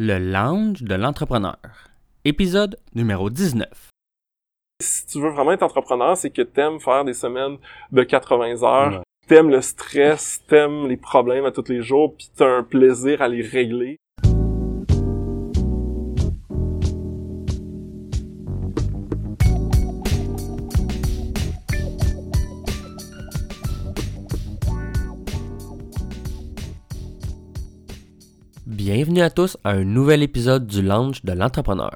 Le lounge de l'entrepreneur. Épisode numéro 19. Si tu veux vraiment être entrepreneur, c'est que t'aimes faire des semaines de 80 heures, t'aimes le stress, t'aimes les problèmes à tous les jours, puis t'as un plaisir à les régler. Bienvenue à tous à un nouvel épisode du Lounge de l'entrepreneur.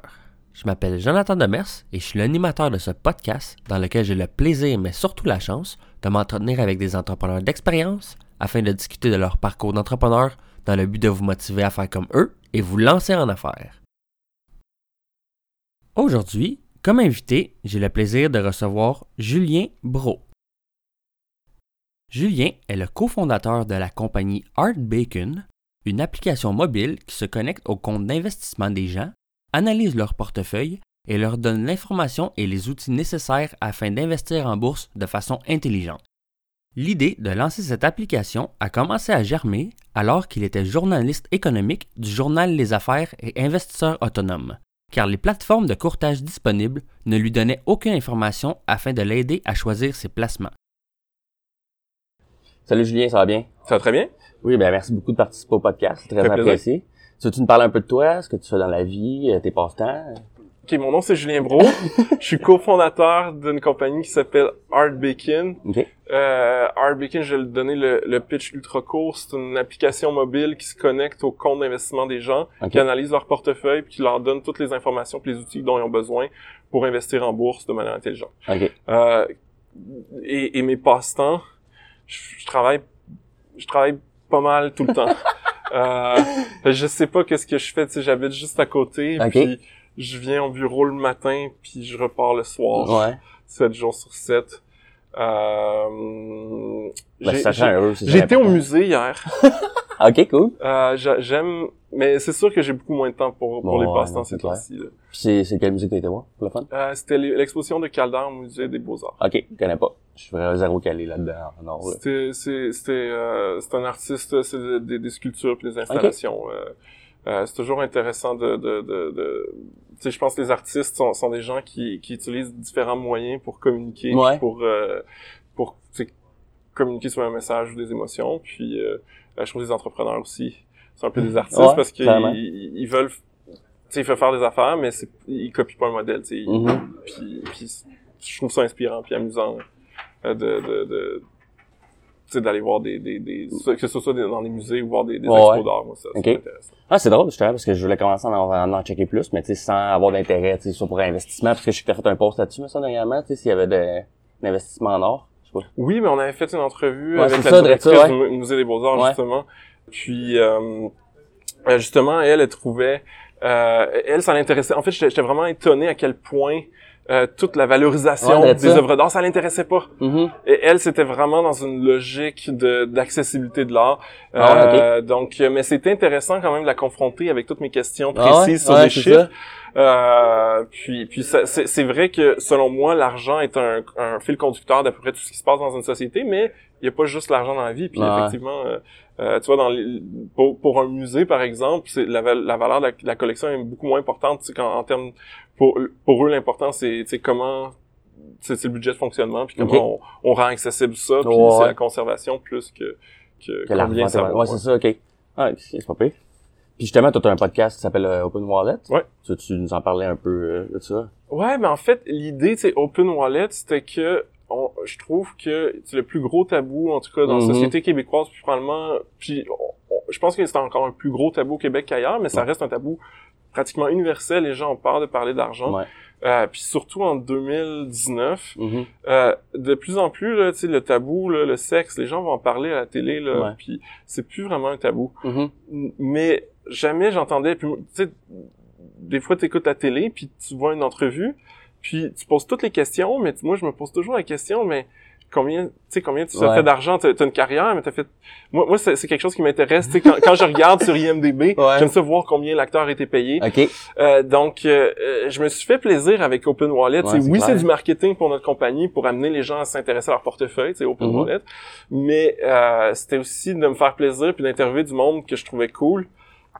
Je m'appelle Jonathan Demers et je suis l'animateur de ce podcast dans lequel j'ai le plaisir, mais surtout la chance, de m'entretenir avec des entrepreneurs d'expérience afin de discuter de leur parcours d'entrepreneur dans le but de vous motiver à faire comme eux et vous lancer en affaires. Aujourd'hui, comme invité, j'ai le plaisir de recevoir Julien Bro. Julien est le cofondateur de la compagnie Art Bacon, une application mobile qui se connecte au compte d'investissement des gens, analyse leur portefeuille et leur donne l'information et les outils nécessaires afin d'investir en bourse de façon intelligente. L'idée de lancer cette application a commencé à germer alors qu'il était journaliste économique du journal Les Affaires et investisseur autonome, car les plateformes de courtage disponibles ne lui donnaient aucune information afin de l'aider à choisir ses placements. Salut Julien, ça va bien? Ça va très bien? Oui, ben merci beaucoup de participer au podcast, c'est très apprécié. Tu veux-tu nous parler un peu de toi, ce que tu fais dans la vie, euh, tes passe-temps? Ok, mon nom c'est Julien Bro. Je suis cofondateur d'une compagnie qui s'appelle Art Bacon. OK. Euh, Art Bacon, je vais donner le, le pitch ultra court. C'est une application mobile qui se connecte au compte d'investissement des gens, qui analyse leur portefeuille, puis qui leur donne toutes les informations, puis les outils dont ils ont besoin pour investir en bourse de manière intelligente. OK. Euh, et, et mes passe-temps, je, je travaille, je travaille pas mal tout le temps. euh, je sais pas qu'est-ce que je fais, tu sais, j'habite juste à côté, puis je viens au bureau le matin, puis je repars le soir, Ouais. 7 jours sur 7. Euh, Ben, été au musée hier. OK, cool. Euh, j'a- j'aime, mais c'est sûr que j'ai beaucoup moins de temps pour, pour Bon, les ouais, passe-temps non, ces temps-ci. Puis c'est, quelle musique t'as été voir, pour le fun? Euh, C'était l'exposition de Calder au musée des Beaux-Arts. OK, je connais pas. Je suis vraiment zéro calé là-dedans. C'était c'est euh, c'est un artiste, c'est des, des- sculptures puis des installations. Euh, euh, c'est toujours intéressant de de de, de tu sais je pense que les artistes sont, sont des gens qui qui utilisent différents moyens pour communiquer, Ouais. pour euh, pour communiquer sur un message ou des émotions. Puis euh, je trouve les entrepreneurs aussi sont un peu des artistes Ouais, parce qu'ils clairement. ils, ils veulent tu sais ils veulent faire des affaires mais c'est ils copient pas un modèle, tu sais. Mhm. puis, puis je trouve ça inspirant puis amusant euh, de, de, d'aller voir des, des, des que ce soit dans les musées ou voir des, des Ouais, expos d'art moi ça, ça Ok. m'intéresse Ah, c'est drôle, justement, parce que je voulais commencer à en, en checker plus, mais tu sais, sans avoir d'intérêt, tu sais, pour investissement, parce que je sais que t'as fait un post là-dessus, mais ça, dernièrement, tu sais, s'il y avait de, d'investissement en or, je sais pas. oui mais on avait fait une entrevue Ouais, avec c'est la ça, de ça, directrice du musée des beaux-arts justement puis euh, euh, justement elle elle trouvait euh, elle ça l'intéressait en fait j'étais vraiment étonné à quel point euh, toute la valorisation Ouais, des œuvres d'art ça l'intéressait pas Mhm. Et elle, c'était vraiment dans une logique d'accessibilité de l'art. Ah Donc, mais c'était intéressant quand même de la confronter avec toutes mes questions Ah ouais? précises sur Ouais, les chiffres. Euh, puis, puis c'est vrai que selon moi, l'argent est un, un fil conducteur d'à peu près tout ce qui se passe dans une société, mais il n'y a pas juste l'argent dans la vie. Puis Ouais. effectivement, euh, euh, tu vois, dans les- pour, pour un musée par exemple, c'est la, la valeur de la, la collection est beaucoup moins importante. tu sais, en termes pour pour eux, l'important c'est tu sais, comment c'est le budget de fonctionnement puis comment on, on rend accessible ça puis Ouais. c'est la conservation plus que que, Que combien ça ouais, c'est ça, ok. Ah, c'est pas pire. Puis justement, toi, t'as un podcast qui s'appelle euh, Open Wallet. Ouais. Tu tu nous en parlais un peu euh, de ça? Ouais, mais en fait, l'idée, c'est Open Wallet, c'était que on- je trouve que c'est le plus gros tabou, en tout cas dans Mhm. la société québécoise, puis probablement, puis on- on- je pense que c'est encore un plus gros tabou au Québec qu'ailleurs, mais ça reste un tabou pratiquement universel. Les gens ont peur de parler d'argent. Ouais. Euh, puis surtout en 2019, Mhm. euh, de plus en plus, là, le tabou, là, le sexe, les gens vont en parler à la télé, là, puis c'est plus vraiment un tabou. Mhm. Mais jamais j'entendais, puis des fois tu écoutes la télé, puis tu vois une entrevue, puis tu poses toutes les questions, mais moi je me pose toujours la question, mais combien, tu sais, combien tu as Ouais. fait d'argent, t'as as une carrière, mais t'as fait, moi, moi c'est quelque chose qui m'intéresse, tu sais, quand, quand je regarde sur IMDb, Ouais. j'aime ça voir combien l'acteur a été payé. Euh, donc, euh, euh, je me suis fait plaisir avec Open Wallet. Ouais, oui, c'est du marketing pour notre compagnie, pour amener les gens à s'intéresser à leur portefeuille, c'est Open Mhm. Wallet. Mais euh, c'était aussi de me faire plaisir puis d'interviewer du monde que je trouvais cool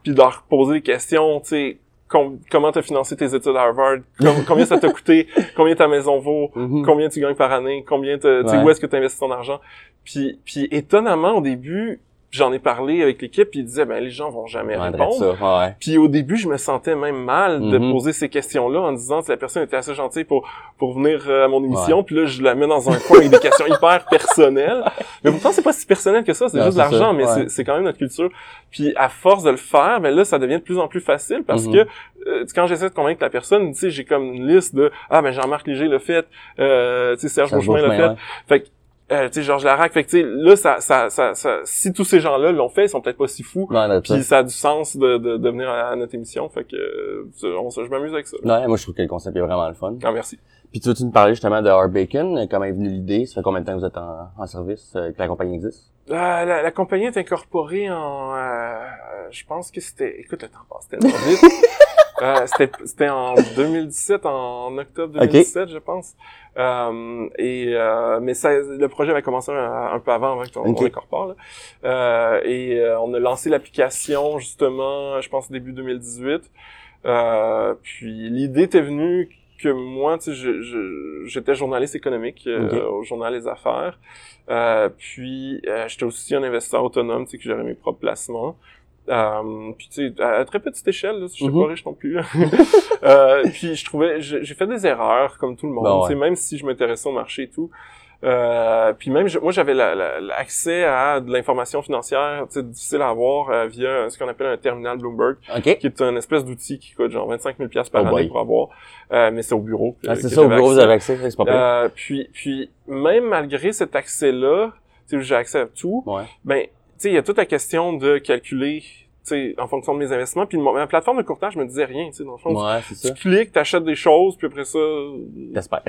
puis leur poser des questions, tu sais, com- comment t'as financé tes études à Harvard, Com- combien ça t'a coûté, combien ta maison vaut, Mhm. combien tu gagnes par année, combien Ouais. où est-ce que tu investis ton argent? Puis, puis étonnamment, au début, j'en ai parlé avec l'équipe, puis ils disaient, ben les gens vont jamais Ouais, répondre. ça, ouais. Puis au début, je me sentais même mal de Mhm. poser ces questions-là en disant que la personne était assez gentille pour pour venir euh, à mon émission, puis là je la mets dans un coin avec des questions hyper personnelles. Mais pourtant c'est pas si personnel que ça, c'est juste de l'argent, mais ouais. c'est- c'est quand même notre culture. Puis à force de le faire, ben là ça devient de plus en plus facile parce Mhm. que euh, quand j'essaie de convaincre la personne, tu sais, j'ai comme une liste de ah ben Jean-Marc Léger l'a fait, euh, tu sais Serge Beauchemin l'a fait. Ouais. Fait que euh, tu sais Georges Larac, fait que tu sais là ça, ça ça ça si tous ces gens-là l'ont fait, ils sont peut-être pas si fous. Ça. Puis ça a du sens de, de, de venir à, à notre émission. Fait que euh, on, se- je m'amuse avec ça. là. Ouais, moi je trouve que le concept est vraiment le fun. Ah, merci. Puis tu veux-tu nous parler justement de Art Bacon, comment est venue l'idée, ça fait combien de temps que vous êtes en, en service, euh, que la compagnie existe? Euh, la, la compagnie est incorporée en... euh, je pense que c'était... Écoute, le temps passe tellement vite. Euh, c'était, c'était en 2017, en octobre 2017, je pense. Euh, et euh, mais ça, le projet avait commencé un, un peu avant, avant qu'on Ok. on incorpore. Là. Et on a lancé l'application justement, je pense début 2018. Euh, puis l'idée était venue que moi, tu sais, j'étais journaliste économique euh, au journal Les Affaires. Euh, puis euh, j'étais aussi un investisseur autonome, tu sais, que gérais mes propres placements. Euh, puis tu sais, à, à très petite échelle, là, je suis Mhm. pas riche non plus. euh, puis je trouvais, j'ai j'ai fait des erreurs comme tout le monde, Ben tu sais, ouais. même si je m'intéressais au marché et tout. Euh, puis même, je- moi, j'avais la- la- l'accès à de l'information financière, tu sais, difficile à avoir euh, via ce qu'on appelle un terminal Bloomberg, OK. qui est un espèce d'outil qui coûte genre 25 000 pièces par Oh année boy. pour avoir. Euh, mais c'est au bureau. Ah, c'est ça, au bureau, vous avez accès, c'est pas pire. Euh, puis, puis même malgré cet accès-là, tu sais, j'ai accès à tout, Ouais. ben, sais, il y a toute la question de calculer, tu sais, en fonction de mes investissements. Puis ma plateforme de courtage me disait rien, tu sais, dans le fond. Ouais, c'est ça. Tu cliques, t'achètes des choses, puis après ça, J'espère.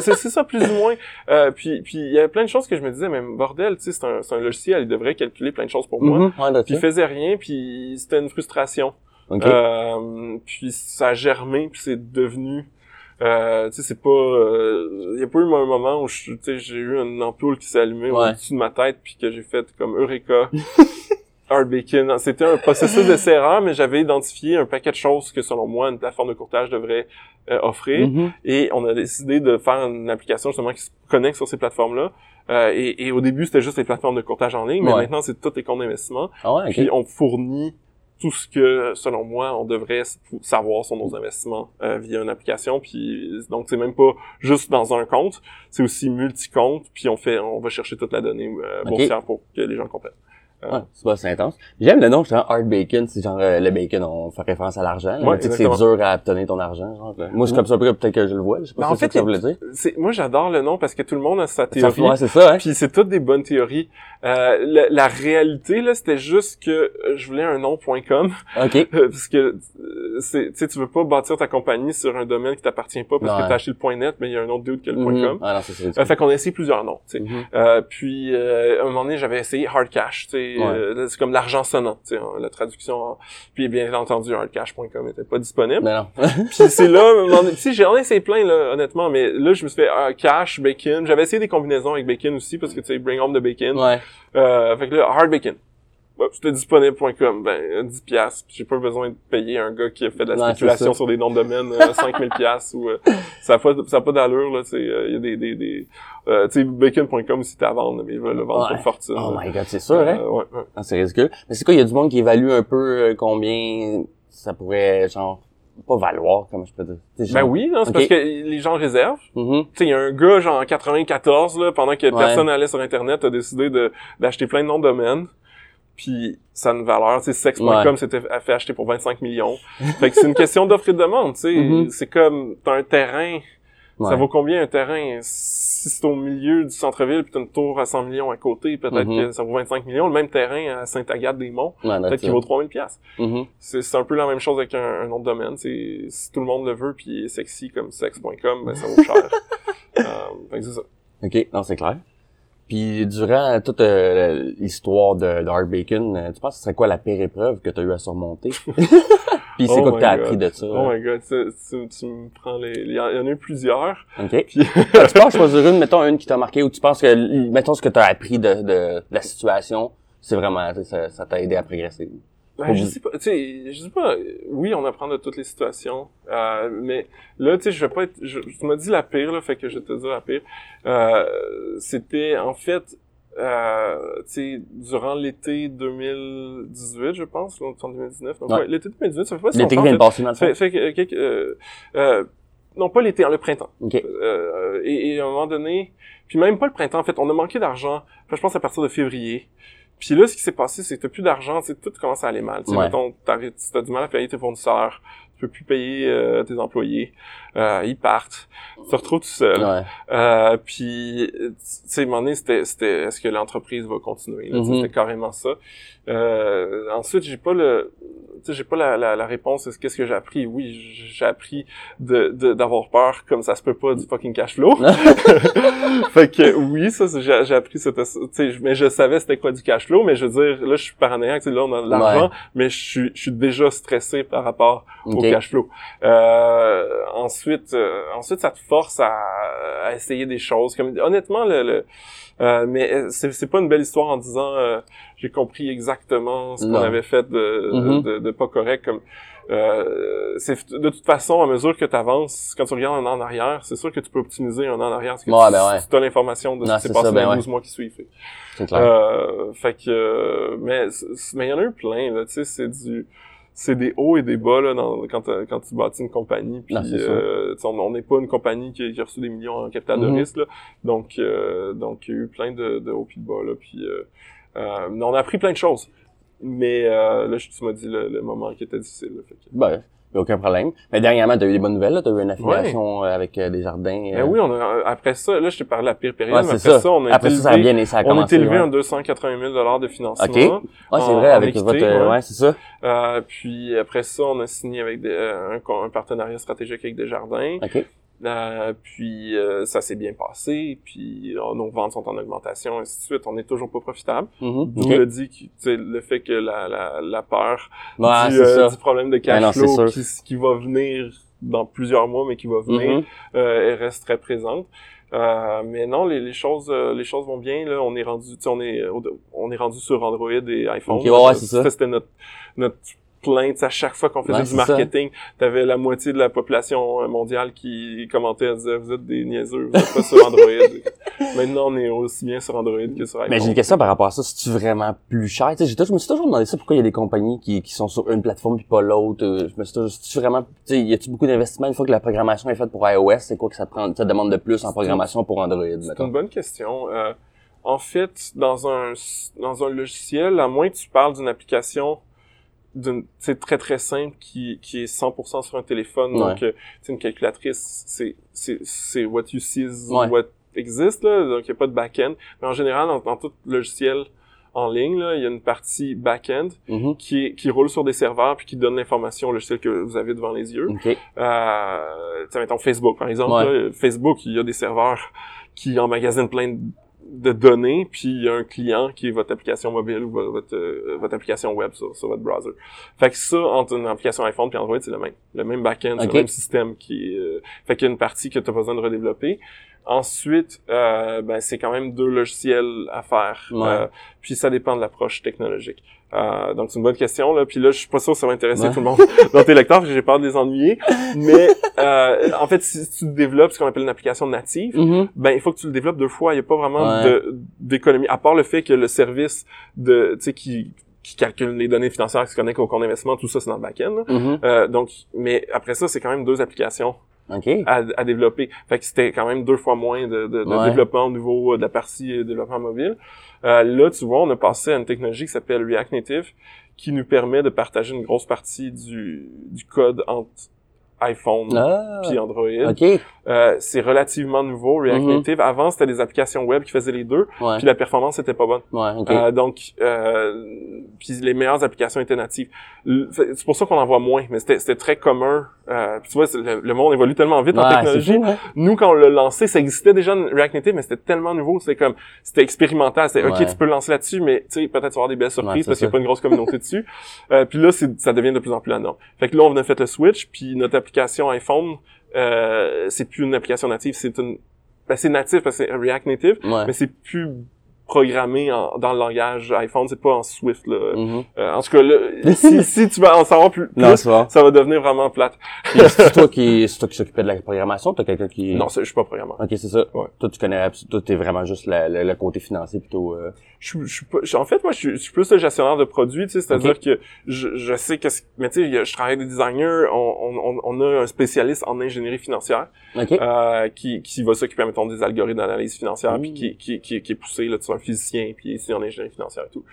c'est ça plus ou moins. Euh, puis puis il y a plein de choses que je me disais, mais bordel, tu sais, c'est un, c'est un logiciel, il devrait calculer plein de choses pour moi. Ouais, drette Puis il faisait rien, puis c'était une frustration. OK. Euh, puis ça a germé, puis c'est devenu... Euh, tu sais, c'est pas... Il y a pas eu un moment où je- tu sais, j'ai eu une ampoule qui s'est allumée Ouais. au-dessus de ma tête, puis que j'ai fait comme Eureka. C'était un processus d'essai-erreur, mais j'avais identifié un paquet de choses que, selon moi, une plateforme de courtage devrait euh, offrir. Mhm. Et on a décidé de faire une application justement qui se connecte sur ces plateformes-là. Euh, et, et au début, c'était juste les plateformes de courtage en ligne, mais Ouais. maintenant, c'est tous les comptes d'investissement. Ah ouais, Puis OK. on fournit tout ce que, selon moi, on devrait savoir sur nos investissements euh, via une application. Puis donc c'est même pas juste dans un compte, c'est aussi multi-compte. Puis on fait, on va chercher toute la donnée euh, boursière pour que les gens comprennent. Ouais, c'est pas, intense. J'aime le nom, justement, Art Bacon, c'est genre euh, le bacon, on fait référence à l'argent. Ouais, tu sais c'est dur à obtenir ton argent. Genre. Moi, c'est comme ça, peut-être que je le vois. Je sais pas Ben, si en fait, que ça voulait dire. C'est, moi, j'adore le nom parce que tout le monde a sa Ça, théorie. ouais, c'est ça, hein? Puis c'est toutes des bonnes théories. Euh, la, la réalité là, c'était juste que euh, je voulais un nom.com OK. parce que euh, tu sais, tu veux pas bâtir ta compagnie sur un domaine qui t'appartient pas parce que t'as acheté le point .net, mais il y a un autre dude qui a le Mhm. .com. Ah non, c'est ça. Euh, fait qu'on a essayé plusieurs noms, tu sais. Mhm. Euh, puis à un moment donné, j'avais essayé Hard Cash, tu sais, Ouais. euh, c'est comme l'argent sonnant, tu sais, hein, la traduction. en- Puis bien entendu, hardcash.com était pas disponible. Mais non. Puis c'est là, sais, j'en ai essayé plein là, honnêtement, mais là je me suis fait ah, cash, bacon. J'avais essayé des combinaisons avec bacon aussi parce que tu sais, bring home the bacon. ouais. Euh, fait que là, hard bacon. Ouais, c'était disponible.com, ben 10 piastres. J'ai pas besoin de payer un gars qui a fait de la spéculation sur des noms de domaine euh, 5000 piastres ou euh, ça a pas ça a pas d'allure là, tu euh, il y a des des des euh, tu sais bacon.com aussi t'as à vendre, mais ils veulent le vendre pour Ouais. fortune. Oh my god, c'est sûr, hein? Euh, ouais, ouais. Ah, c'est ridicule. Mais c'est quoi, il y a du monde qui évalue un peu euh, combien ça pourrait, genre, pas valoir, comme je peux dire? Ben oui, non, c'est parce que les gens réservent. Mhm. Tu sais, il y a un gars, genre, en 94, là, pendant que Ouais. personne allait sur Internet, a décidé de, d'acheter plein de noms de domaines. Puis, ça a une valeur. Tu sais, sex.com Ouais. s'était a fait acheter pour 25 millions. fait que c'est une question d'offre et de demande, tu sais. Mhm. C'est comme, t'as un terrain, ça vaut combien un terrain? Si c'est au milieu du centre-ville, puis t'as une tour à 100 millions à côté, peut-être Mhm. que ça vaut 25 millions. Le même terrain à Sainte-Agathe-des-Monts, Ouais, peut-être qu'il vaut 3000 pièces. Mhm. C'est c'est un peu la même chose avec un, de domaine. C'est si tout le monde le veut puis sexy comme sex.com, ben ça vaut cher. euh, fait que c'est ça. OK, non, c'est clair. Puis durant toute euh, l'histoire de, de Art Bacon, euh, tu penses que ce serait quoi la pire épreuve que tu as eu à surmonter? Puis c'est Oh quoi que my tu as God. appris de ça? Oh my god, tu, tu, me prends les. Il y en a eu plusieurs. OK. Puis tu penses choisir une, mettons une qui t'a marqué ou tu penses que, mettons ce que tu as appris de, de, de la situation, c'est vraiment, ça t'a aidé à progresser? Ben, je sais pas, tu sais, je sais pas, oui, on apprend de toutes les situations, euh, mais là, tu sais, je vais pas être, je, tu m'as dit la pire, là, fait que je vais te dire la pire. Euh, c'était, en fait, euh, tu sais, durant l'été 2018, je pense, en 2019, donc Ouais. ouais, l'été 2018, ça fait pas si L'été qui vient de passer, le fait. Fait, que, euh, euh, non, pas l'été, hein, le printemps. OK. Euh, et, et à un moment donné, puis même pas le printemps, en fait, on a manqué d'argent, je pense à partir de février. Puis là, ce qui s'est passé, c'est que t'as plus d'argent, tu sais, tout commence à aller mal. Tu sais, Ouais. mettons, t'as du mal à payer tes fournisseurs, peux plus payer euh, tes employés, euh, ils partent, tu te retrouves tout seul. Ouais. Euh, puis, tu sais, à un moment donné, c'était, c'était est-ce que l'entreprise va continuer? Mhm. C'était carrément ça. Euh, ensuite, j'ai pas le, j'ai pas la, la, la réponse. Est-ce qu'est-ce que j'ai appris? Oui, j'ai appris de, de- d'avoir peur comme ça se peut pas du fucking cash flow. fait que oui, ça, j'ai, j'ai appris sais, mais je savais c'était quoi du cash flow, mais je veux dire, là, je suis paranoïaque, tu sais, là, on a de l'argent, mais je suis, je suis déjà stressé par rapport au OK. Cash flow. Euh, ensuite, euh, ensuite, ça te force à, à essayer des choses. Comme honnêtement, le, le- euh, mais c'est, pas une belle histoire en disant j'ai compris exactement ce qu'on avait fait de, Mhm. de, de pas correct. Comme c'est de toute façon à mesure que tu avances, quand tu regardes un an en arrière, c'est sûr que tu peux optimiser un an en arrière parce que Ouais, tu, ben ouais. tu as l'information de ce Non, qui s'est c'est passé ça, dans ben les ouais. 12 mois qui suivent. C'est clair. Fait que, mais il y en a eu plein là, tu sais, c'est du, c'est des hauts et des bas là dans, quand t'as- quand tu bâtis une compagnie. Puis Non, euh, on n'est pas une compagnie qui, qui a reçu des millions en capital Mhm. de risque là, donc euh, donc il y a eu plein de, de hauts et de bas là. Puis euh, euh, on a appris plein de choses. Mais euh, là, je- tu m'as dit le, le moment qui était difficile. Là, fait que... Ben, a aucun problème. Mais dernièrement, t'as eu des bonnes nouvelles, là. T'as eu une affiliation euh, avec euh, des jardins. Ben oui, on a, après ça, là, je t'ai parlé de la pire période, Ouais, mais après ça. ça, on a Après été ça, ça a bien, ça a on commencé. est élevé ouais. en 280 000 dollars de financement. OK. Ouais, c'est vrai, avec équité, votre, euh, ouais. c'est ça. Euh, puis après ça, on a signé avec des, euh, un, partenariat stratégique avec Desjardins. OK. Euh, puis euh, ça s'est bien passé. Puis euh, nos ventes sont en augmentation, ainsi de suite. On n'est toujours pas profitable. Mhm. D'où OK. le dit que, le fait que la, la, la peur Ouais, du, euh, du problème de Ben cash flow qui, qui va venir dans plusieurs mois, mais qui va venir, euh, elle reste très présente. Euh, mais non, les, les choses, euh, les choses vont bien. Là, on est rendu, on est, on est rendu sur Android et iPhone. Ok, ouais. C'était notre, notre plainte à chaque fois qu'on faisait Ouais, du marketing. T'avais la moitié de la population euh, mondiale qui commentait, elle disait, vous êtes des niaiseux, vous êtes pas sur Android. Maintenant, on est aussi bien sur Android que sur iPhone. Mais j'ai une question par rapport à ça. C'est-tu vraiment plus cher? Tu je me suis toujours demandé ça. Pourquoi il y a des compagnies qui, qui sont sur une plateforme puis pas l'autre? Euh, Je me suis toujours, c'est-tu vraiment, tu y a-tu beaucoup d'investissements une fois que la programmation est faite pour iOS? C'est quoi que ça prend, ça demande de plus en programmation pour Android, C'est une bonne question. Euh, en fait, dans un dans un logiciel, à moins que tu parles d'une application d'une c'est très très simple qui qui est 100% sur un téléphone Ouais. donc euh, c'est une calculatrice c'est c'est c'est what you see is Ouais. what existe là donc il y a pas de back-end mais en général dans, dans tout logiciel en ligne là il y a une partie back-end Mhm. qui est, qui roule sur des serveurs puis qui donne l'information au logiciel que vous avez devant les yeux OK. euh, tu sais, mettons Facebook, par exemple. Ouais. là, Facebook, il y a des serveurs qui emmagasinent plein de, de données, puis il y a un client qui est votre application mobile ou vo- votre, euh, votre application web sur, sur votre browser. Fait que ça, entre une application iPhone et Android, c'est le même. Le même back-end, c'est Ok. le même système qui euh, fait qu'il y a une partie que tu as besoin de redévelopper. Ensuite, euh, ben, c'est quand même deux logiciels à faire. Ouais. Euh, puis ça dépend de l'approche technologique. Euh, donc c'est une bonne question là. Puis là, je suis pas sûr que ça va intéresser Ouais. tout le monde dans tes lecteurs parce que j'ai peur de les ennuyer. Mais euh, en fait, si tu développes ce qu'on appelle une application native, Mhm. ben il faut que tu le développes deux fois. Il n'y a pas vraiment Ouais. d'économie. À part le fait que le service de tu sais qui qui calcule les données financières, qui se connecte au compte d'investissement, tout ça c'est dans le back-end. Mhm. Euh, donc, mais après ça, c'est quand même deux applications à, à développer. Fait que c'était quand même deux fois moins de, de, de Ouais. développement au niveau de la partie euh, développement mobile. Euh, là, tu vois, on a passé à une technologie qui s'appelle React Native, qui nous permet de partager une grosse partie du, du code entre iPhone Ah. puis Android. OK. Euh, c'est relativement nouveau, React Mhm. Native. Avant, c'était des applications web qui faisaient les deux, Ouais. puis la performance était pas bonne. Ouais, OK. Euh, donc, euh, puis les meilleures applications étaient natives. C'est pour ça qu'on en voit moins, mais c'était très commun. Euh, tu vois, le, le monde évolue tellement vite en technologie. fou, hein? Nous, quand on l'a lancé, ça existait déjà React Native, mais c'était tellement nouveau, c'était comme, c'était expérimental. C'était, OK, tu peux le lancer là-dessus, mais tu sais, peut-être avoir des belles surprises parce qu'il n'y a pas une grosse communauté dessus. Euh, puis là, ça devient de plus en plus la norme. Fait que là, on a fait le switch, puis notre application iPhone, euh, c'est plus une application native, c'est une, ben, c'est natif parce que c'est React Native, Ouais. mais c'est plus programmé en- dans le langage iPhone, c'est pas en Swift là. Mhm. Euh, en tout cas, là, si, si tu vas en savoir plus, Non, c'est vrai. ça va devenir vraiment plate. C'est toi qui, c'est toi qui s'occupais de la programmation, t'as quelqu'un qui... Non, c'est- je suis pas programmeur. Ok, c'est ça. Ouais. Toi, tu connais, toi, t'es vraiment juste la- le côté financier plutôt, euh... Je, je je- en fait, moi, je suis, je suis plus le gestionnaire de produits, tu sais, c'est-à-dire que je, je sais qu'est-ce, mais tu sais, je travaille avec des designers, on, on, on a un spécialiste en ingénierie financière, Ok. euh, qui, qui va s'occuper, mettons, des algorithmes d'analyse financière, Mmh. puis qui, qui, qui, qui est poussé, là, tu sais, un physicien, puis ici en ingénierie financière et tout.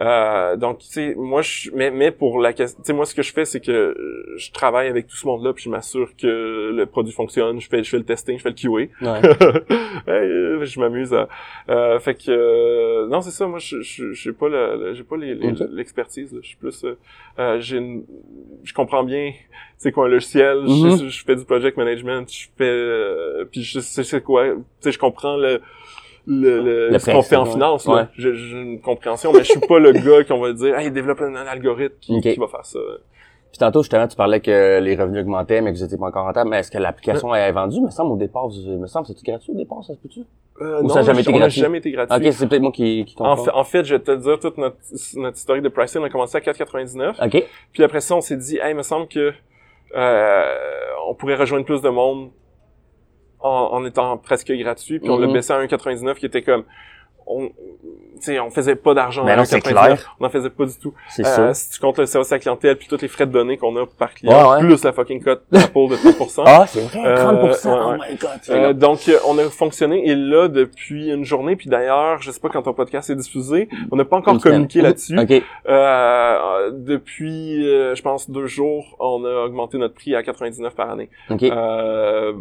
Euh, donc, tu sais, moi, je, mais, mais pour la question, tu sais, moi, ce que je fais, c'est que euh, je travaille avec tout ce monde-là, puis je m'assure que le produit fonctionne, je fais, je fais le testing, je fais le QA. Ouais. Euh, je m'amuse à... Euh, fait que... euh, non, c'est ça, moi, je je- j'ai pas le- j'ai pas l'expertise. Je suis plus... j'ai une- Je comprends bien c'est quoi un logiciel, je, Mhm. je fais du project management, je fais... euh, puis je sais c'est quoi... Tu sais, je comprends le... Le, le, Le ce qu'on fait en finance, ouais. J'ai une compréhension, mais je suis pas le gars qu'on va dire, hey, développe un, un algorithme qui, qui va faire ça. Puis tantôt, justement, tu parlais que les revenus augmentaient, mais que vous étiez pas encore rentable. Mais est-ce que l'application est vendue? Me semble au départ, me semble, c'est gratuit au départ, ça se peut-tu? Euh, Ou non, ça a jamais été on gratuit? jamais été gratuit. Ok, c'est peut-être moi qui, qui En fait, en fait, je vais te dire, toute notre, notre historique de pricing, on a commencé à 4,99. Ok. Puis après ça, on s'est dit, hey, il me semble que euh, on pourrait rejoindre plus de monde en, en étant presque gratuit. Puis on l'a Mhm. baissé à 1,99 qui était comme... On, tu sais, on faisait pas d'argent Mais à non, c'est 1,99. clair. On en faisait pas du tout. C'est Euh, sûr. si tu comptes le service à la clientèle puis tous les frais de données qu'on a par client, Ouais, ouais. plus la fucking cote d'Apple de 30%. Ah, c'est vrai, Euh, 30%. ouais, oh my god. Euh, donc, euh, on a fonctionné et là, depuis une journée, puis d'ailleurs, je sais pas quand ton podcast est diffusé, on n'a pas encore Une communiqué là-dessus. Ok. Euh, depuis, euh, je pense, deux jours, on a augmenté notre prix à 99 par année. Ok. Euh,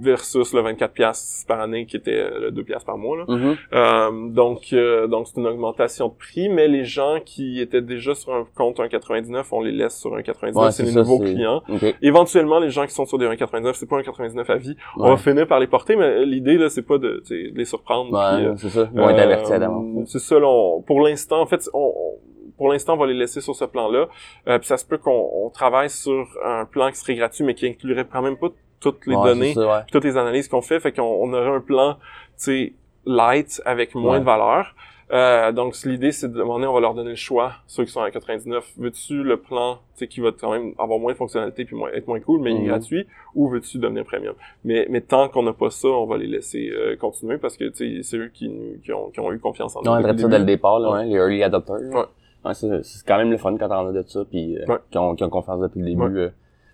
versus le 24 piastres par année qui était euh, le 2 piastres par mois. Là. Mhm. Euh, donc, euh, donc c'est une augmentation de prix, mais les gens qui étaient déjà sur un compte 1,99, on les laisse sur 1,99. Ouais, c'est les ça, nouveaux clients. Éventuellement, les gens qui sont sur des 1,99, c'est pas un 1,99 à vie. On va finir par les porter, mais l'idée là, c'est pas de, de les surprendre. Ouais, euh, c'est ça. Ils vont être euh, avertis à d'avance. C'est ça, là, on- pour l'instant, en fait, on, on- pour l'instant, on va les laisser sur ce plan-là. Euh, puis ça se peut qu'on on travaille sur un plan qui serait gratuit, mais qui inclurait quand même pas toutes les Ouais, données, ça, ouais. toutes les analyses qu'on fait. Fait qu'on on aurait un plan, tu sais, light avec moins Ouais. de valeur. Euh, donc l'idée c'est de demander, on va leur donner le choix, ceux qui sont à 99, veux-tu le plan, qui va quand même avoir moins de fonctionnalités puis moins, être moins cool, mais il Mhm. est gratuit, ou veux-tu devenir premium? Mais, mais tant qu'on n'a pas ça, on va les laisser euh, continuer parce que c'est eux qui, qui, ont, qui ont eu confiance en nous. Non, on le ça dès le départ, là, Ouais. ouais, les early adopters. Ouais. Ouais, c'est quand même le fun quand t'en as de ça, puis euh, qui, ont, qui ont confiance depuis le début. Euh.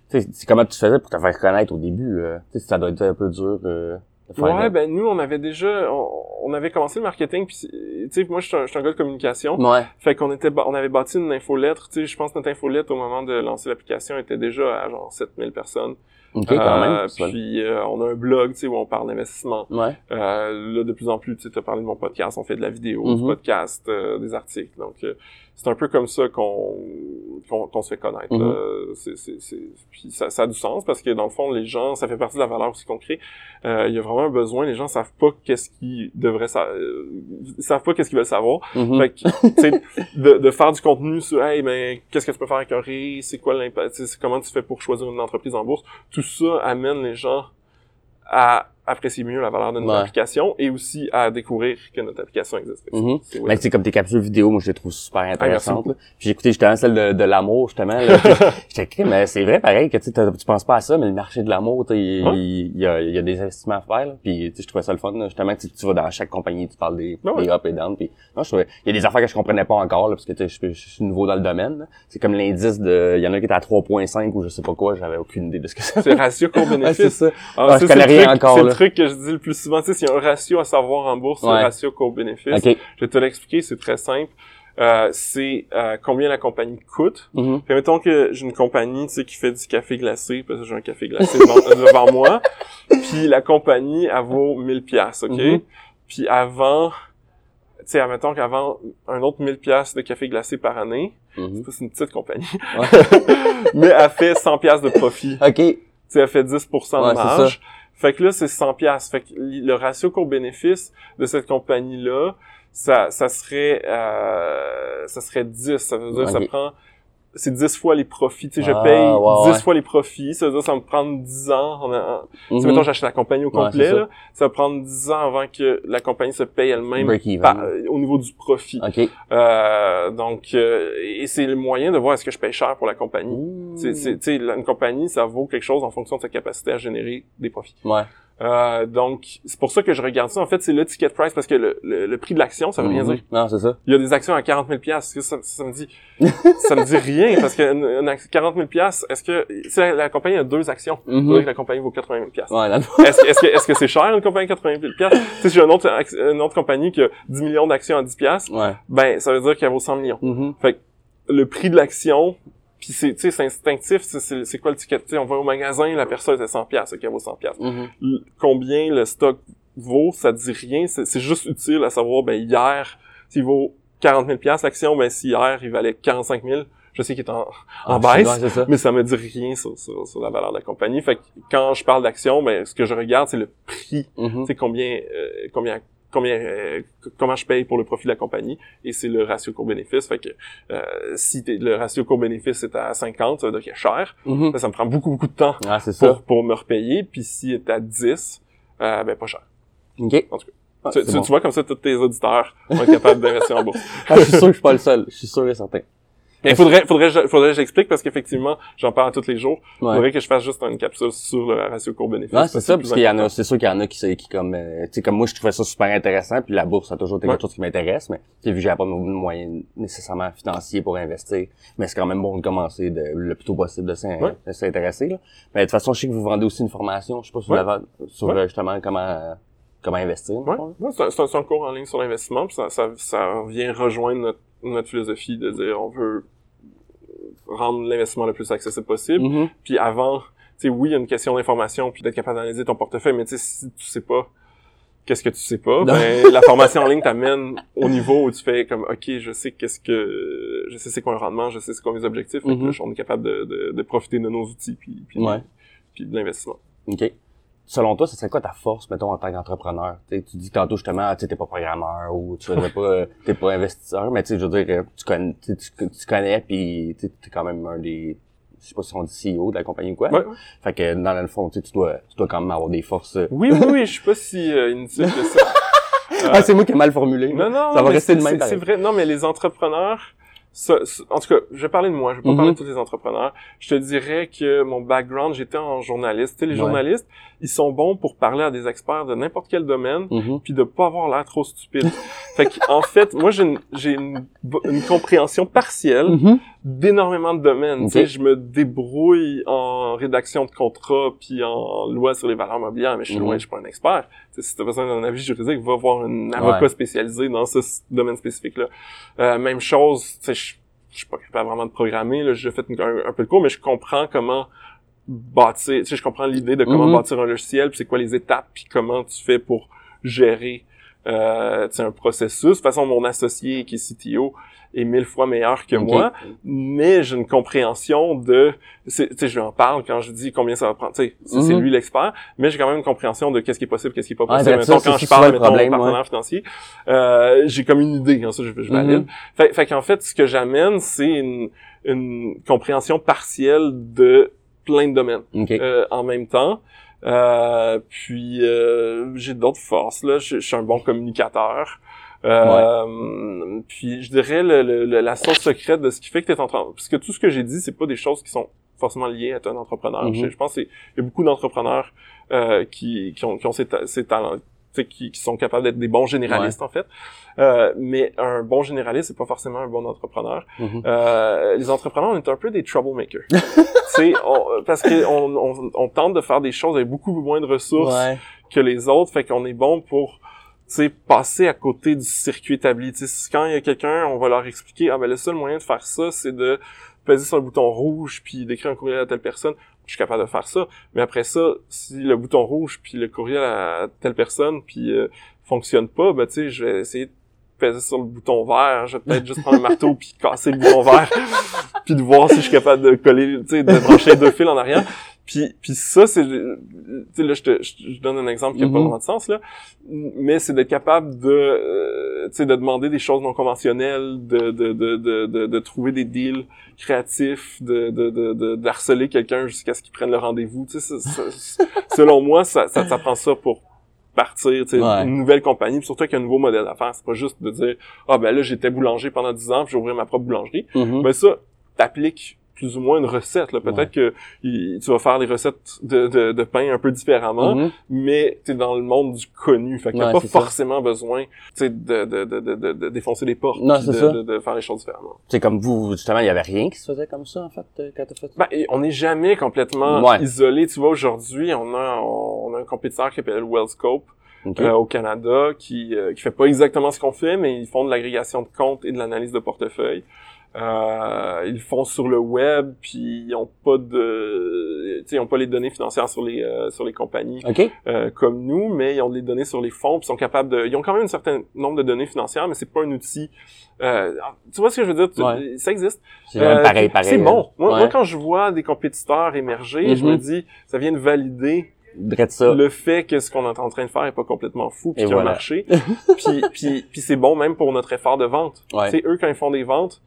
C'est comment tu faisais pour te faire connaître au début? Euh, ça doit être un peu dur euh. Ouais, ben nous, on avait déjà, on, on avait commencé le marketing, puis tu sais, moi, je suis un, un gars de communication, Ouais. fait qu'on était, on avait bâti une infolettre, tu sais, je pense que notre infolettre, au moment de lancer l'application, était déjà à genre 7000 personnes. Ok, quand même. Euh, fun. puis euh, on a un blog, tu sais, où on parle d'investissement. Ouais. Euh, là, de plus en plus, tu sais, as parlé de mon podcast, on fait de la vidéo, du Mhm. podcast, euh, des articles. Donc, euh, c'est un peu comme ça qu'on qu'on qu'on se fait connaître. Mhm. là. C'est- c'est- c'est- Puis ça, ça a du sens parce que, dans le fond, les gens, ça fait partie de la valeur aussi qu'on crée. Euh, Il y a vraiment un besoin. Les gens savent pas qu'est-ce qu'ils devraient savoir. ils savent pas qu'est-ce qu'ils veulent savoir. Mhm. Fait que, de, de faire du contenu sur, hey, mais qu'est-ce que tu peux faire avec un c'est quoi l'impact, comment tu fais pour choisir une entreprise en bourse, tout ça amène les gens à apprécier mieux la valeur de notre Ouais. application et aussi à découvrir que notre application existe. C'est- c'est- Mais c'est comme tes capsules vidéo, moi je les trouve super intéressantes. Puis j'ai écouté justement celle de, de l'amour justement. J'étais écrit, mais c'est vrai pareil que tu penses pas à ça, mais le marché de l'amour, tu sais, il, Ouais. il y, a, il y a des investissements à faire. Là. Puis tu sais, je trouvais ça le fun. là. Justement, tu, tu vas dans chaque compagnie, tu parles des, Ah ouais. des up et down. Puis non, je trouvais, il y a des affaires que je comprenais pas encore là, parce que tu sais, je, je suis nouveau dans le domaine. C'est comme l'indice de, il y en a qui était à 3.5 ou je sais pas quoi, j'avais aucune idée de ce que c'est. C'est ratio c'est court-bénéfice. ça. Ah, je connais rien encore. Truc que je dis le plus souvent. Tu sais, s'il y a un ratio à savoir en bourse, Ouais. le ratio court-bénéfice. Ok. Je vais te l'expliquer, c'est très simple. Euh, c'est euh, combien la compagnie coûte. Mhm. Puis mettons que j'ai une compagnie, tu sais, qui fait du café glacé, parce que j'ai un café glacé devant, devant moi. Puis la compagnie, elle vaut 1000 pièces, OK? Mhm. Puis avant, tu sais, admettons qu'avant un autre 1000 pièces de café glacé par année, Mhm. c'est une petite compagnie, Ouais. mais elle fait 100 pièces de profit. Ok. Tu sais, elle fait 10% Ouais, de marge. Fait que là, c'est 100 pièces. Fait que le ratio court-bénéfice de cette compagnie-là, ça, ça serait, euh, ça serait 10. Ça veut dire que ça prend c'est 10 fois les profits. Tu sais, je Ah, paye ouais, 10 ouais. fois les profits. Ça veut dire ça va me prendre 10 ans. En, en- Mhm. mettons, j'achète la compagnie au complet. là, ça va prendre 10 ans avant que la compagnie se paye elle-même euh, au niveau du profit. OK. Euh, donc, euh, et c'est le moyen de voir est-ce que je paye cher pour la compagnie. C'est, une compagnie, ça vaut quelque chose en fonction de sa capacité à générer des profits. Ouais. Euh, donc, c'est pour ça que je regarde ça. En fait, c'est le ticket price parce que le, le, le prix de l'action, ça veut rien Mhm. dire. Non, c'est ça. Il y a des actions à 40 000 pièces. Ça, ça me dit, ça me dit rien? Parce que une, une action- 40 000 pièces. Est-ce que si la, la compagnie a deux actions, dire Mhm. que la compagnie vaut 80 000 pièces. Ouais, Est-ce que, est-ce que, est-ce que c'est cher une compagnie 80 000 pièces Tu sais, si j'ai une autre, une autre compagnie qui a 10 millions d'actions à 10 pièces, Ouais. ben ça veut dire qu'elle vaut 100 millions. Mhm. Le prix de l'action, puis c'est, tu sais, c'est instinctif. C'est, quoi le ticket? Tu sais, on va au magasin, la personne c'est 100 pièces, qu'elle vaut 100 pièces. Mhm. L- Combien le stock vaut, ça dit rien. C'est, juste utile à savoir, ben hier, s'il vaut 40 000 pièces l'action, ben si hier il valait 45 000, je sais qu'il est en, en Ah, baisse. ça. mais ça me dit rien sur, sur, sur la valeur de la compagnie. Fait que quand je parle d'action, ben ce que je regarde, c'est le prix. Mhm. C'est combien, euh, combien, combien, euh, comment je paye pour le profit de la compagnie. Et c'est le ratio court-bénéfice. Fait que euh, si t'es- le ratio court-bénéfice est à 50, ça veut dire qu'il est cher. Mhm. Ben, ça me prend beaucoup, beaucoup de temps Ah, ça. pour, pour me repayer. Puis s'il est à 10, euh, ben pas cher. OK. En tout cas. Ah, tu, c'est tu- bon. tu vois, comme ça, tous tes auditeurs être capables d'investir en bourse. Ah, je suis sûr que je suis pas le seul. Je suis sûr et certain. Mais faudrait, faudrait, faudrait que j'explique parce qu'effectivement, j'en parle tous les jours. Ouais. Faudrait que je fasse juste une capsule sur le ratio court-bénéfice. Non, c'est ça, parce qu'il y en a, c'est sûr qu'il y en a qui, qui comme, euh, tu sais, comme moi, je trouvais ça super intéressant, puis la bourse, a toujours été Ouais. quelque chose qui m'intéresse, mais, tu sais, vu que j'ai pas de moyens nécessairement financiers pour investir, mais c'est quand même bon de commencer de, le plus tôt possible de s'in- Ouais. de s'intéresser, là. Mais de toute façon, je sais que vous vendez aussi une formation, je sais pas si vous Ouais. l'avez, sur, Ouais. euh, justement, comment, euh, comment investir. Ouais, ouais, c'est un, cours en ligne sur l'investissement, puis ça, ça, ça vient rejoindre notre, notre philosophie de dire on veut rendre l'investissement le plus accessible possible. Mhm. Puis avant, tu sais, oui, il y a une question d'information, puis d'être capable d'analyser ton portefeuille, mais tu sais, si tu sais pas qu'est-ce que tu sais pas, Non. ben la formation en ligne t'amène au niveau où tu fais comme ok, je sais qu'est-ce que je sais c'est quoi un rendement, je sais c'est quoi mes objectifs, fait que Mhm. là, on est capable de, de, de profiter de nos outils puis puis, Ouais. puis de l'investissement. OK. Selon toi, ce serait quoi ta force, mettons, en tant qu'entrepreneur? Tu dis tantôt justement, tu t'es pas programmeur ou tu faisais pas, euh, t'es pas investisseur, mais tu sais, je veux dire, euh, tu connais, tu, connais puis tu t'es quand même un des, je sais pas si on dit CEO de la compagnie ou quoi. Ouais. Fait que dans le fond, tu dois, tu dois quand même avoir des forces. euh. Oui, oui, oui, je suis pas si euh, inutile que ça. Ah, c'est moi qui ai mal formulé. Non, non, Ça va rester de même. c'est- vrai. Non, mais les entrepreneurs, ça- ça- en tout cas, je vais parler de moi, je vais pas Mhm. parler de tous les entrepreneurs. Je te dirais que mon background, j'étais en journaliste. Tu sais, les Ouais. journalistes, ils sont bons pour parler à des experts de n'importe quel domaine, Mhm. puis de pas avoir l'air trop stupide. fait que, en fait, moi, j'ai une, une, une compréhension partielle Mhm. d'énormément de domaines. Ok. Tu sais, je me débrouille en rédaction de contrats puis en loi sur les valeurs mobilières, mais je suis Mhm. loin, je suis pas un expert. Tu sais, si tu as besoin d'un avis juridique, va voir un avocat Ouais. spécialisé dans ce domaine spécifique-là. Euh, même chose, je, je suis pas capable vraiment de programmer, là, j'ai fait un peu de cours, mais je comprends comment bâtir, tu sais, je comprends l'idée de comment Mhm. bâtir un logiciel, puis c'est quoi les étapes, puis comment tu fais pour gérer euh, tu sais, un processus. De toute façon, mon associé qui est CTO est mille fois meilleur que moi, mais j'ai une compréhension de, tu sais, je lui en parle quand je dis combien ça va prendre, tu sais, c'est Mhm. lui l'expert, mais j'ai quand même une compréhension de qu'est-ce qui est possible, qu'est-ce qui est pas Ouais, possible. ça, Mettons, quand c'est je parle, le mettons, problème, au partenaire financier, euh, j'ai comme une idée, hein, ça, je, je valide. Mhm. Fait, fait qu'en fait, ce que j'amène, c'est une, une compréhension partielle de plein de domaines euh, en même temps. Euh, puis euh, j'ai d'autres forces là. Je, je suis un bon communicateur. Euh, Puis je dirais le, le- le- la source secrète de ce qui fait que tu es entrepreneur. Parce que tout ce que j'ai dit, c'est pas des choses qui sont forcément liées à être un entrepreneur. Mhm. je, je pense qu'il y a beaucoup d'entrepreneurs euh, qui, qui ont, qui ont ces, ta- ces talents. Qui, qui sont capables d'être des bons généralistes en fait, Euh, mais un bon généraliste c'est pas forcément un bon entrepreneur. Mhm. Euh, les entrepreneurs, on est un peu des troublemakers. on- parce que on, on, tente de faire des choses avec beaucoup moins de ressources Ouais. que les autres, fait qu'on est bon pour passer à côté du circuit établi. Tu sais, quand il y a quelqu'un, on va leur expliquer, ah ben le seul moyen de faire ça, c'est de peser sur le bouton rouge puis d'écrire un courriel à telle personne. Je suis capable de faire ça. Mais après ça, si le bouton rouge puis le courriel à telle personne puis euh, fonctionne pas, ben tu sais, je vais essayer de peser sur le bouton vert. Je vais peut-être juste prendre un marteau puis casser le bouton vert puis de voir si je suis capable de coller, tu sais, de brancher deux fils en arrière. Puis, puis ça, c'est, tu sais, là, je te, je donne un exemple qui n'a pas Mhm. vraiment de sens, là, mais c'est d'être capable de, euh, tu sais, de demander des choses non conventionnelles, de, de, de, de, de, de trouver des deals créatifs, de, de, de, de, d'harceler quelqu'un jusqu'à ce qu'il prenne le rendez-vous, tu sais, selon moi, ça, ça, ça prend ça pour partir, tu sais, Ouais. une nouvelle compagnie, puis surtout avec un nouveau modèle d'affaires, c'est pas juste de dire, ah ben là, j'étais boulanger pendant 10 ans, puis j'ai ouvert ma propre boulangerie, Mhm. ben ça, t'appliques plus ou moins une recette. Là. Peut-être que il- tu vas faire des recettes de, de, de pain un peu différemment, Mhm. mais t'es dans le monde du connu. Fait que t'as Ouais, pas c'est ça. forcément besoin tu sais, de, de, de, de, de, de défoncer les portes Non, de, ça. de, de faire les choses différemment. C'est comme vous, justement, il y avait rien qui se faisait comme ça, en fait, euh, quand t'as fait ça? Ben, on n'est jamais complètement Ouais. isolé. Tu vois, aujourd'hui, on a, on a un compétiteur qui s'appelle Wellscope euh, au Canada qui, euh, qui fait pas exactement ce qu'on fait, mais ils font de l'agrégation de comptes et de l'analyse de portefeuille. Euh, ils le font sur le web, puis ils ont pas de, tu sais, ils ont pas les données financières sur les euh, sur les compagnies OK. euh, comme nous, mais ils ont des données sur les fonds, puis ils sont capables de, ils ont quand même un certain nombre de données financières, mais c'est pas un outil. Euh, tu vois ce que je veux dire? Tu- Ouais. Ça existe. C'est Euh, pareil, pareil. C'est bon. Moi, Ouais. moi, quand je vois des compétiteurs émerger, je me Mhm. dis, ça vient de valider ça. le fait que ce qu'on est en train de faire est pas complètement fou, puis qu'il y a un marché. puis, puis, puis c'est bon même pour notre effort de vente. Ouais. C'est eux quand ils font des ventes,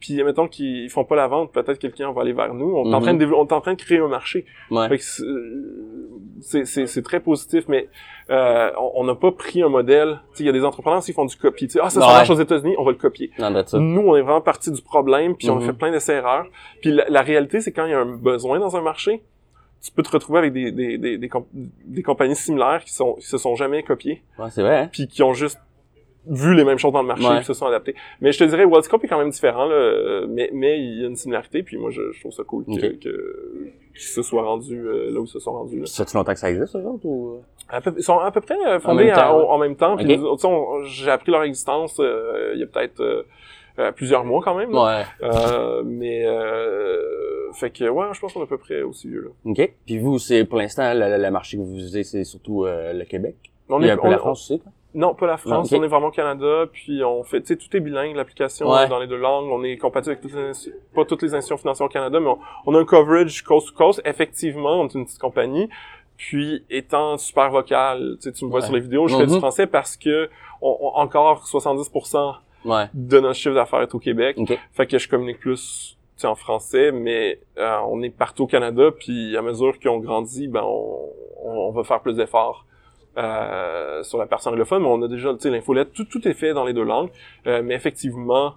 puis mettons qu'ils font pas la vente, peut-être que le client va aller vers nous. On est en Mhm. train de développer- on est en train de créer un marché. Ouais. Fait que c'est- très positif, mais euh, on- on n'a pas pris un modèle. Il y a des entrepreneurs qui font du copie. Tu sais, Ah, ça, ça marche aux États-Unis, on va le copier. Non. Nous, on est vraiment parti du problème, puis on a Mhm. fait plein d'essais-erreurs. Puis la, la réalité, c'est quand il y a un besoin dans un marché, tu peux te retrouver avec des, des, des, des, comp- des compagnies similaires qui, sont, qui se sont jamais copiées, Ouais, c'est vrai, hein? puis qui ont juste vu les mêmes choses dans le marché, Ouais. se sont adaptés. Mais je te dirais, Worldscope est quand même différent, là, mais, mais il y a une similarité, puis moi, je, je trouve ça cool que, Ok. que- qu'ils se soient rendus euh, là où ils se sont rendus. Là. Ça fait longtemps que ça existe, eux autres, ou? À peu- ils sont à peu près euh, fondés même temps, à- ouais. en même temps. J'ai appris leur existence euh, il y a peut-être euh, euh, plusieurs mois quand même. là. Ouais. Euh, mais euh, fait que ouais, je pense qu'on est à peu près aussi vieux là. OK. Puis vous, c'est, pour l'instant, le, le marché que vous visez, c'est surtout euh, le Québec? On est, un peu on- la France aussi, quoi? Non, pas la France. Non. On est vraiment au Canada. Puis on fait, tu sais, tout est bilingue. L'application Ouais. est dans les deux langues. On est compatible avec toutes les, pas toutes les institutions financières au Canada, mais on, on a un coverage coast to coast. Effectivement, on est une petite compagnie. Puis étant super vocal, tu me vois Ouais. sur les vidéos, je fais du Mhm. français parce que on, on- encore 70% Ouais. de notre chiffre d'affaires est au Québec. Fait que je communique plus en français, mais euh, on est partout au Canada, puis à mesure qu'on grandit, ben on, on, on va faire plus d'efforts euh, sur la partie anglophone, mais on a déjà tu sais, l'infolette, tout, tout est fait dans les deux langues, Euh, mais effectivement,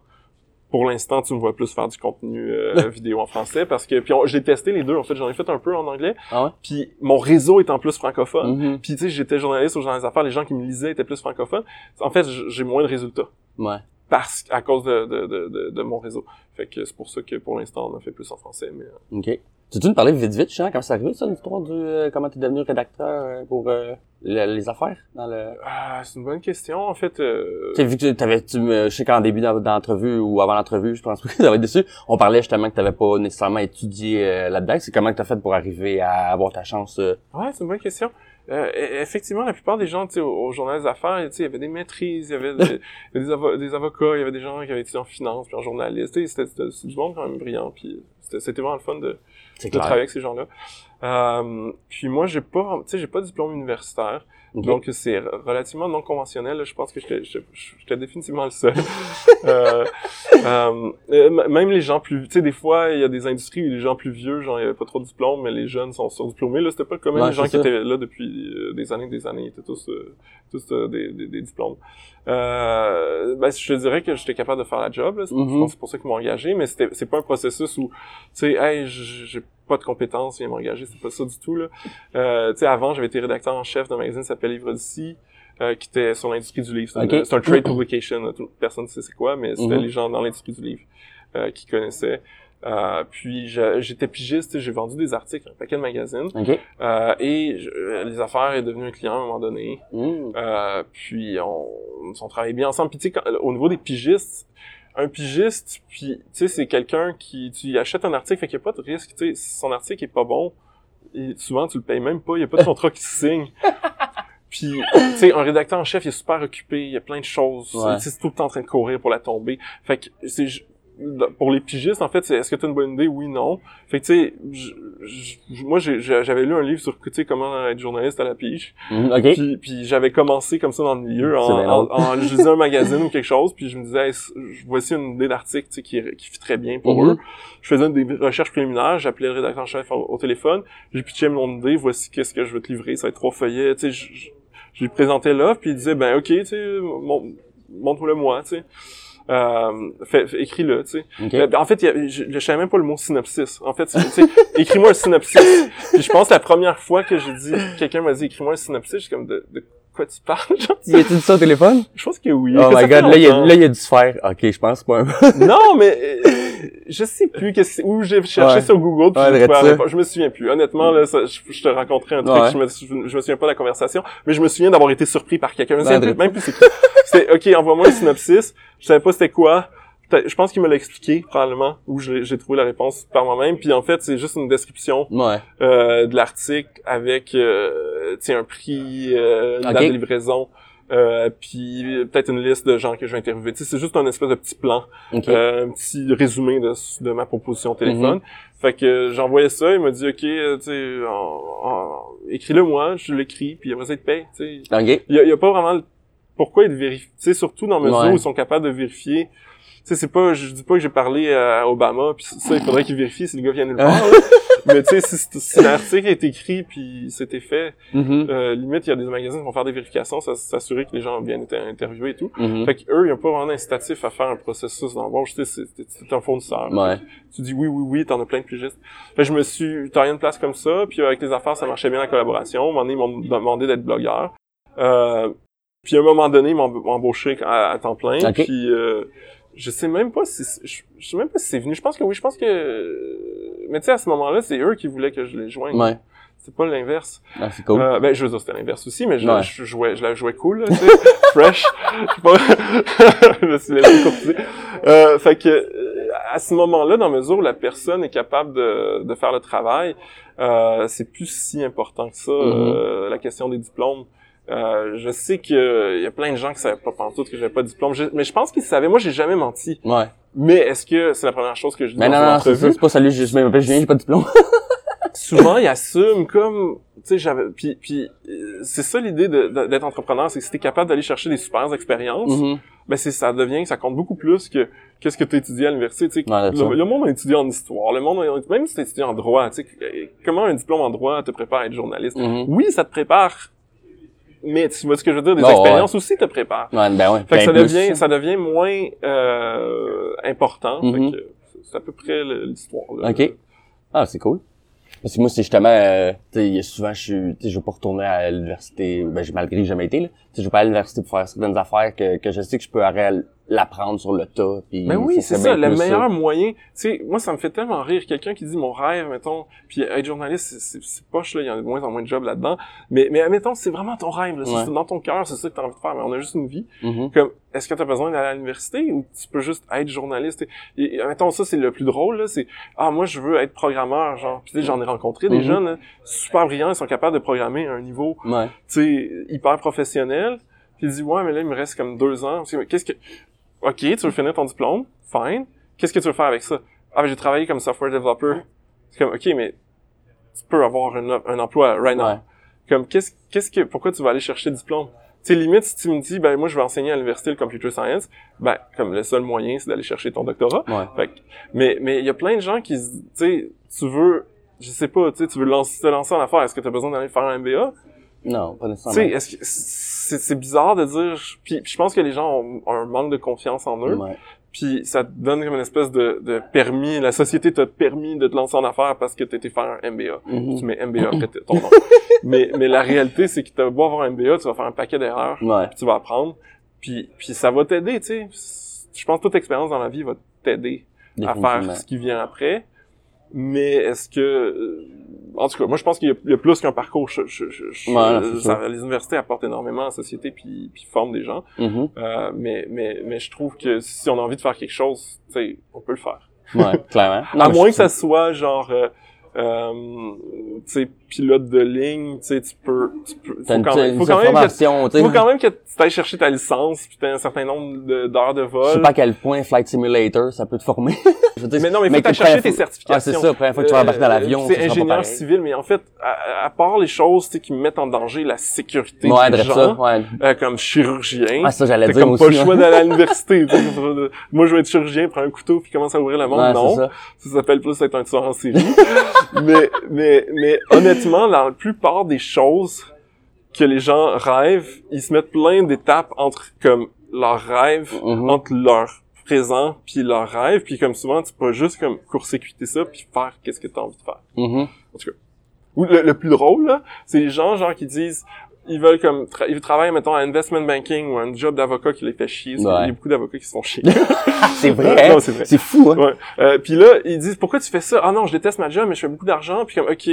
pour l'instant, tu me vois plus faire du contenu euh, vidéo en français, parce que puis j'ai testé les deux, en fait, j'en ai fait un peu en anglais, Ah ouais? puis mon réseau est en plus francophone. Mhm. Puis tu sais, j'étais journaliste au Journal des Affaires, les gens qui me lisaient étaient plus francophones. En fait, j'ai moins de résultats Ouais. parce à cause de, de, de, de, de mon réseau. Fait que c'est pour ça que pour l'instant on a fait plus en français. Mais euh, OK. Tu veux nous parler vite vite, Jean, comment c'est arrivé, ça, l'histoire du, euh, comment t'es devenu rédacteur euh, pour euh, le- les affaires dans le... ah, c'est une bonne question en fait. Euh... Tu vu que t'avais, tu me, je sais qu'en début d'en- d'entrevue ou avant l'entrevue, je pense que t'avais dessus, on parlait justement que t'avais pas nécessairement étudié euh, là-dedans. C'est comment que t'as fait pour arriver à avoir ta chance? euh? Ouais, c'est une bonne question. Euh, e- effectivement, la plupart des gens, tu sais, au, au journal des affaires, tu sais, il y avait des maîtrises, il y avait des, des, avo- des avocats, il y avait des gens qui avaient étudié en finance, puis en journaliste. Tu c'était du monde quand même brillant, puis c'était vraiment le fun de, de clair. travailler avec ces gens-là. Euh, puis moi, j'ai pas, tu sais, j'ai pas de diplôme universitaire. Donc c'est relativement non conventionnel. Je pense que j'étais définitivement le seul. euh, euh, euh, même les gens plus, tu sais, des fois il y a des industries où les gens plus vieux, genre il y avait pas trop de diplômes, mais les jeunes sont surdiplômés. Là, c'était pas comme Ouais, les gens qui étaient là depuis euh, des années, des années, ils étaient tous, euh, tous des, des, des diplômes. Euh, ben, je te dirais que j'étais capable de faire la job. Là. C'est- Je Mhm. pense que c'est pour ça qu'ils m'ont engagé, mais c'était c'est pas un processus où, tu sais, hey, j'ai pas de compétences, viens m'engager, c'est pas ça du tout là. Euh, tu sais, avant, j'avais été rédacteur en chef d'un magazine qui s'appelle Livre d'ici, euh, qui était sur l'industrie du livre. C'est un- trade publication, là, personne ne sait c'est quoi, mais c'était Mhm. les gens dans l'industrie du livre euh, qui connaissaient. Euh, puis j'étais pigiste, j'ai vendu des articles, un paquet de magazines, OK. euh, et je- les affaires est devenu un client à un moment donné. Mm. Euh, puis on, on travaillait bien ensemble. Puis tu sais, quand- au niveau des pigistes, un pigiste, puis tu sais, c'est quelqu'un qui tu achètes un article, fait qu'il n'y a pas de risque. Tu sais, si son article est pas bon, et souvent tu le payes même pas, il y a pas de contrat qui se signe. Puis, tu sais, un rédacteur en chef, il est super occupé, il y a plein de choses. Ouais. Tu sais, c'est tout le temps en train de courir pour la tomber. Fait que c'est pour les pigistes, en fait, c'est est-ce que tu as une bonne idée? Oui, non. Fait que, tu sais, moi, j'avais lu un livre sur, tu sais, comment être journaliste à la pige. Mhm, OK. Puis, puis j'avais commencé comme ça dans le milieu, en, en, en- je lisais un magazine ou quelque chose, puis je me disais, hey, voici une idée d'article tu sais, qui, qui fit très bien pour Mhm. eux. Je faisais des recherches préliminaires, j'appelais le rédacteur en chef au, au téléphone, j'ai pitché mon idée, voici qu'est-ce que je veux te livrer, ça va être trois feuillets, tu sais, je, je, je lui présentais l'offre, puis il disait, ben ok, tu sais, mon- montre-le moi, tu sais. Euh, écris-le, tu sais. OK. Euh, En fait, y a- je, je savais même pas le mot synopsis. En fait, écris-moi un synopsis. Puis je pense la première fois que j'ai dit, quelqu'un m'a dit écris-moi un synopsis, je suis comme de, de quoi tu parles? Genre, Y a-tu dit ça au téléphone? je pense que oui. Oh my god, là, il a, là, il a dû se faire. OK, je pense pas. Non, mais euh, je sais plus que- où j'ai cherché Ouais. sur Google. Puis Ouais, j'ai ça. réponse. Je me souviens plus. Honnêtement, là, ça, je, je te raconterai un truc. Ouais. Je, me, je, je me souviens pas de la conversation, mais je me souviens d'avoir été surpris par quelqu'un. Je drette. même plus c'est. C'était OK, envoie-moi un synopsis. Je savais pas c'était quoi. Je pense qu'il me l'a expliqué probablement, ou j'ai trouvé la réponse par moi-même. Puis en fait, c'est juste une description ouais. euh, de l'article avec euh, tu sais, un prix, euh, livraison, euh, puis peut-être une liste de gens que je vais interviewer. Tu sais, c'est juste un espèce de petit plan, OK. euh, un petit résumé de, de ma proposition au téléphone. Mm-hmm. Fait que j'envoyais ça, il m'a dit ok, euh, tu écris-le moi, je l'écris, puis après ça il te paye. Tu sais, OK. il y a, il y a pas vraiment le- pourquoi ils vérifient. Tu sais, surtout dans mesure Ouais. où ils sont capables de vérifier. Tu sais, c'est pas, je dis pas que j'ai parlé à Obama, puis ça, il faudrait qu'il vérifie si le gars vient nulle part. là. Mais tu sais, si, si- l'article est écrit puis c'était fait, Mhm. euh, limite, il y a des magazines qui vont faire des vérifications, ça- s'assurer que les gens ont bien été interviewés et tout. Mhm. Fait qu'eux, ils ont pas vraiment d'incitatif à faire un processus d'embauche. Tu sais, c'est- c'est un fournisseur. Ouais. Tu dis oui, oui, oui, t'en as plein de pigistes. Fait que je me suis taillé une place comme ça, puis avec les affaires, ça marchait bien la collaboration. À un moment donné, ils m'ont demandé d'être blogueur. Euh, puis à un moment donné, ils m'ont embauché à, à temps plein. Ok. Puis euh, je sais même pas si je, je sais même pas si c'est venu. Je pense que oui, je pense que mais tu sais à ce moment-là, c'est eux qui voulaient que je les joigne. Ouais. C'est pas l'inverse. Ah, c'est cool. Euh, ben je veux dire c'était l'inverse aussi, mais je, Ouais. je jouais je la jouais cool, là, tu sais, fresh. Je sais pas. je me suis laissé courtiser. Euh, fait que à ce moment-là, dans mesure où la personne est capable de, de faire le travail, euh, c'est plus si important que ça euh, la question des diplômes. Euh, je sais que y a plein de gens qui savaient pas pantoute que j'avais pas de diplôme, Je- mais je pense qu'ils savaient. Moi, j'ai jamais menti. Ouais. Mais est-ce que c'est la première chose que je dis Mais dans non, une non, c'est pas salut, je je m'appelle Julien, j'ai pas de diplôme. souvent ils assument comme tu sais j'avais puis puis euh, c'est ça l'idée d'être entrepreneur c'est que si t'es capable d'aller chercher des super expériences Mhm. ben c'est ça devient ça compte beaucoup plus que qu'est-ce que tu étudié à l'université tu sais Ouais, le, le monde a étudié en histoire le monde a, même si t'as étudié en droit tu sais euh, comment un diplôme en droit te prépare à être journaliste? Mhm. oui ça te prépare mais tu vois ce que je veux dire? Des expériences aussi te préparent Ouais, ben ouais. fait que ça Ben, plus, devient ça devient moins euh, important Mhm. fait que c'est à peu près l'histoire là. OK. Ah, c'est cool. Parce que moi, c'est justement, euh, tu sais, souvent, je suis, tu sais, je veux pas retourner à l'université, ben, j'ai- malgré que j'ai jamais été, là. Tu sais, je veux pas à l'université pour faire certaines affaires que, que je sais que je peux arrêter l'apprendre sur le tas. Puis Mais oui, c'est ça, le meilleur moyen. Tu sais, moi, ça me fait tellement rire. Quelqu'un qui dit mon rêve, mettons, puis être journaliste, c'est- poche, là, il y a de moins en moins de jobs là-dedans. Mais, mais admettons, c'est vraiment ton rêve, là. C'est- Ouais. c'est dans ton cœur, c'est ça que t'as envie de faire, mais on a juste une vie. Mhm. Comme, est-ce que t'as besoin d'aller à l'université ou tu peux juste être journaliste? Et, et, admettons, ça, c'est le plus drôle, là, c'est, ah, moi, je veux être programmeur, genre. Puis, tu sais, j'en ai rencontré des Mhm. jeunes, là, super brillants, ils sont capables de programmer à un niveau Ouais. tu sais, hyper professionnel. Puis il dit, ouais, mais là, il me reste comme deux ans. Qu'est-ce que... OK, tu veux finir ton diplôme? Fine. Qu'est-ce que tu veux faire avec ça? Ah, ben, j'ai travaillé comme software developer. C'est comme, OK, mais tu peux avoir un, un emploi right now. Ouais. Comme, qu'est-ce, qu'est-ce que, pourquoi tu vas aller chercher le diplôme? Tu sais, limite, si tu me dis, ben, moi, je vais enseigner à l'université le computer science, ben, comme le seul moyen, c'est d'aller chercher ton doctorat. Ouais. Fait que- mais, mais il y a plein de gens qui, tu sais, tu veux, je sais pas, tu sais, tu veux lancer, te lancer en affaires, est-ce que tu as besoin d'aller faire un MBA? Non, pas Tu nécessairement. sais, est-ce que c'est c'est bizarre de dire, puis, puis je pense que les gens ont, ont un manque de confiance en eux, Ouais. puis ça te donne comme une espèce de, de permis, la société t'a permis de te lancer en affaires parce que t'étais faire un MBA. Mhm. Tu mets MBA après ton nom. mais, mais la réalité, c'est que t'as beau avoir un MBA, tu vas faire un paquet d'erreurs, Ouais. tu vas apprendre, puis, puis ça va t'aider, tu sais. Je pense que toute expérience dans la vie va t'aider à faire ce qui vient après. Mais est-ce que... euh, En tout cas, moi, je pense qu'il y a- il y, a plus qu'un parcours. Je, je, je- ça- les universités apportent énormément à la société puis, puis forment des gens. Mhm. Euh, mais, mais, mais je trouve que si on a envie de faire quelque chose, tu sais, on peut le faire. Ouais, clairement. Non, à moins que ça soit genre... euh, euh, tu sais, pilote de ligne, tu sais, tu peux, tu peux, faut une, quand même, faut quand même que, faut quand même que tu ailles chercher ta licence, puis t'as un certain nombre de- d'heures de Je sais vol. pas à quel point Flight Simulator, ça peut te former. Je veux dire, Mais non, mais il faut que chercher tes certifications. Ah, c'est ça, première fois que tu vas embarquer dans l'avion, Euh, ça C'est ingénieur civil, mais en fait, à, à part les choses, tu sais, qui mettent en danger la sécurité Ouais, des dresse ça, gens, ouais. euh, comme chirurgien, Ah, ça, j'allais dire comme aussi. pas le hein. choix d'aller à l'université. Moi, je veux être chirurgien, prends un couteau puis commence à ouvrir le monde. Ouais, non. Ça s'appelle plus être un tueur en série. mais, mais, mais honnêtement, la plupart des choses que les gens rêvent, ils se mettent plein d'étapes entre comme leur rêve, Mhm. entre leur présent puis leur rêve, puis comme souvent tu peux juste comme court-circuiter ça puis faire qu'est-ce que tu as envie de faire. Mhm. Ou le, le plus drôle là, c'est les gens genre qui disent ils veulent comme tra- ils travaillent mettons à investment banking ou un job d'avocat qui les fait chier, Ouais. y a beaucoup d'avocats qui se font chier. C'est vrai, Non, c'est vrai. C'est fou, hein? Ouais. Euh, puis là, ils disent pourquoi tu fais ça? Ah non, je déteste ma job, mais je fais beaucoup d'argent. Puis comme ok,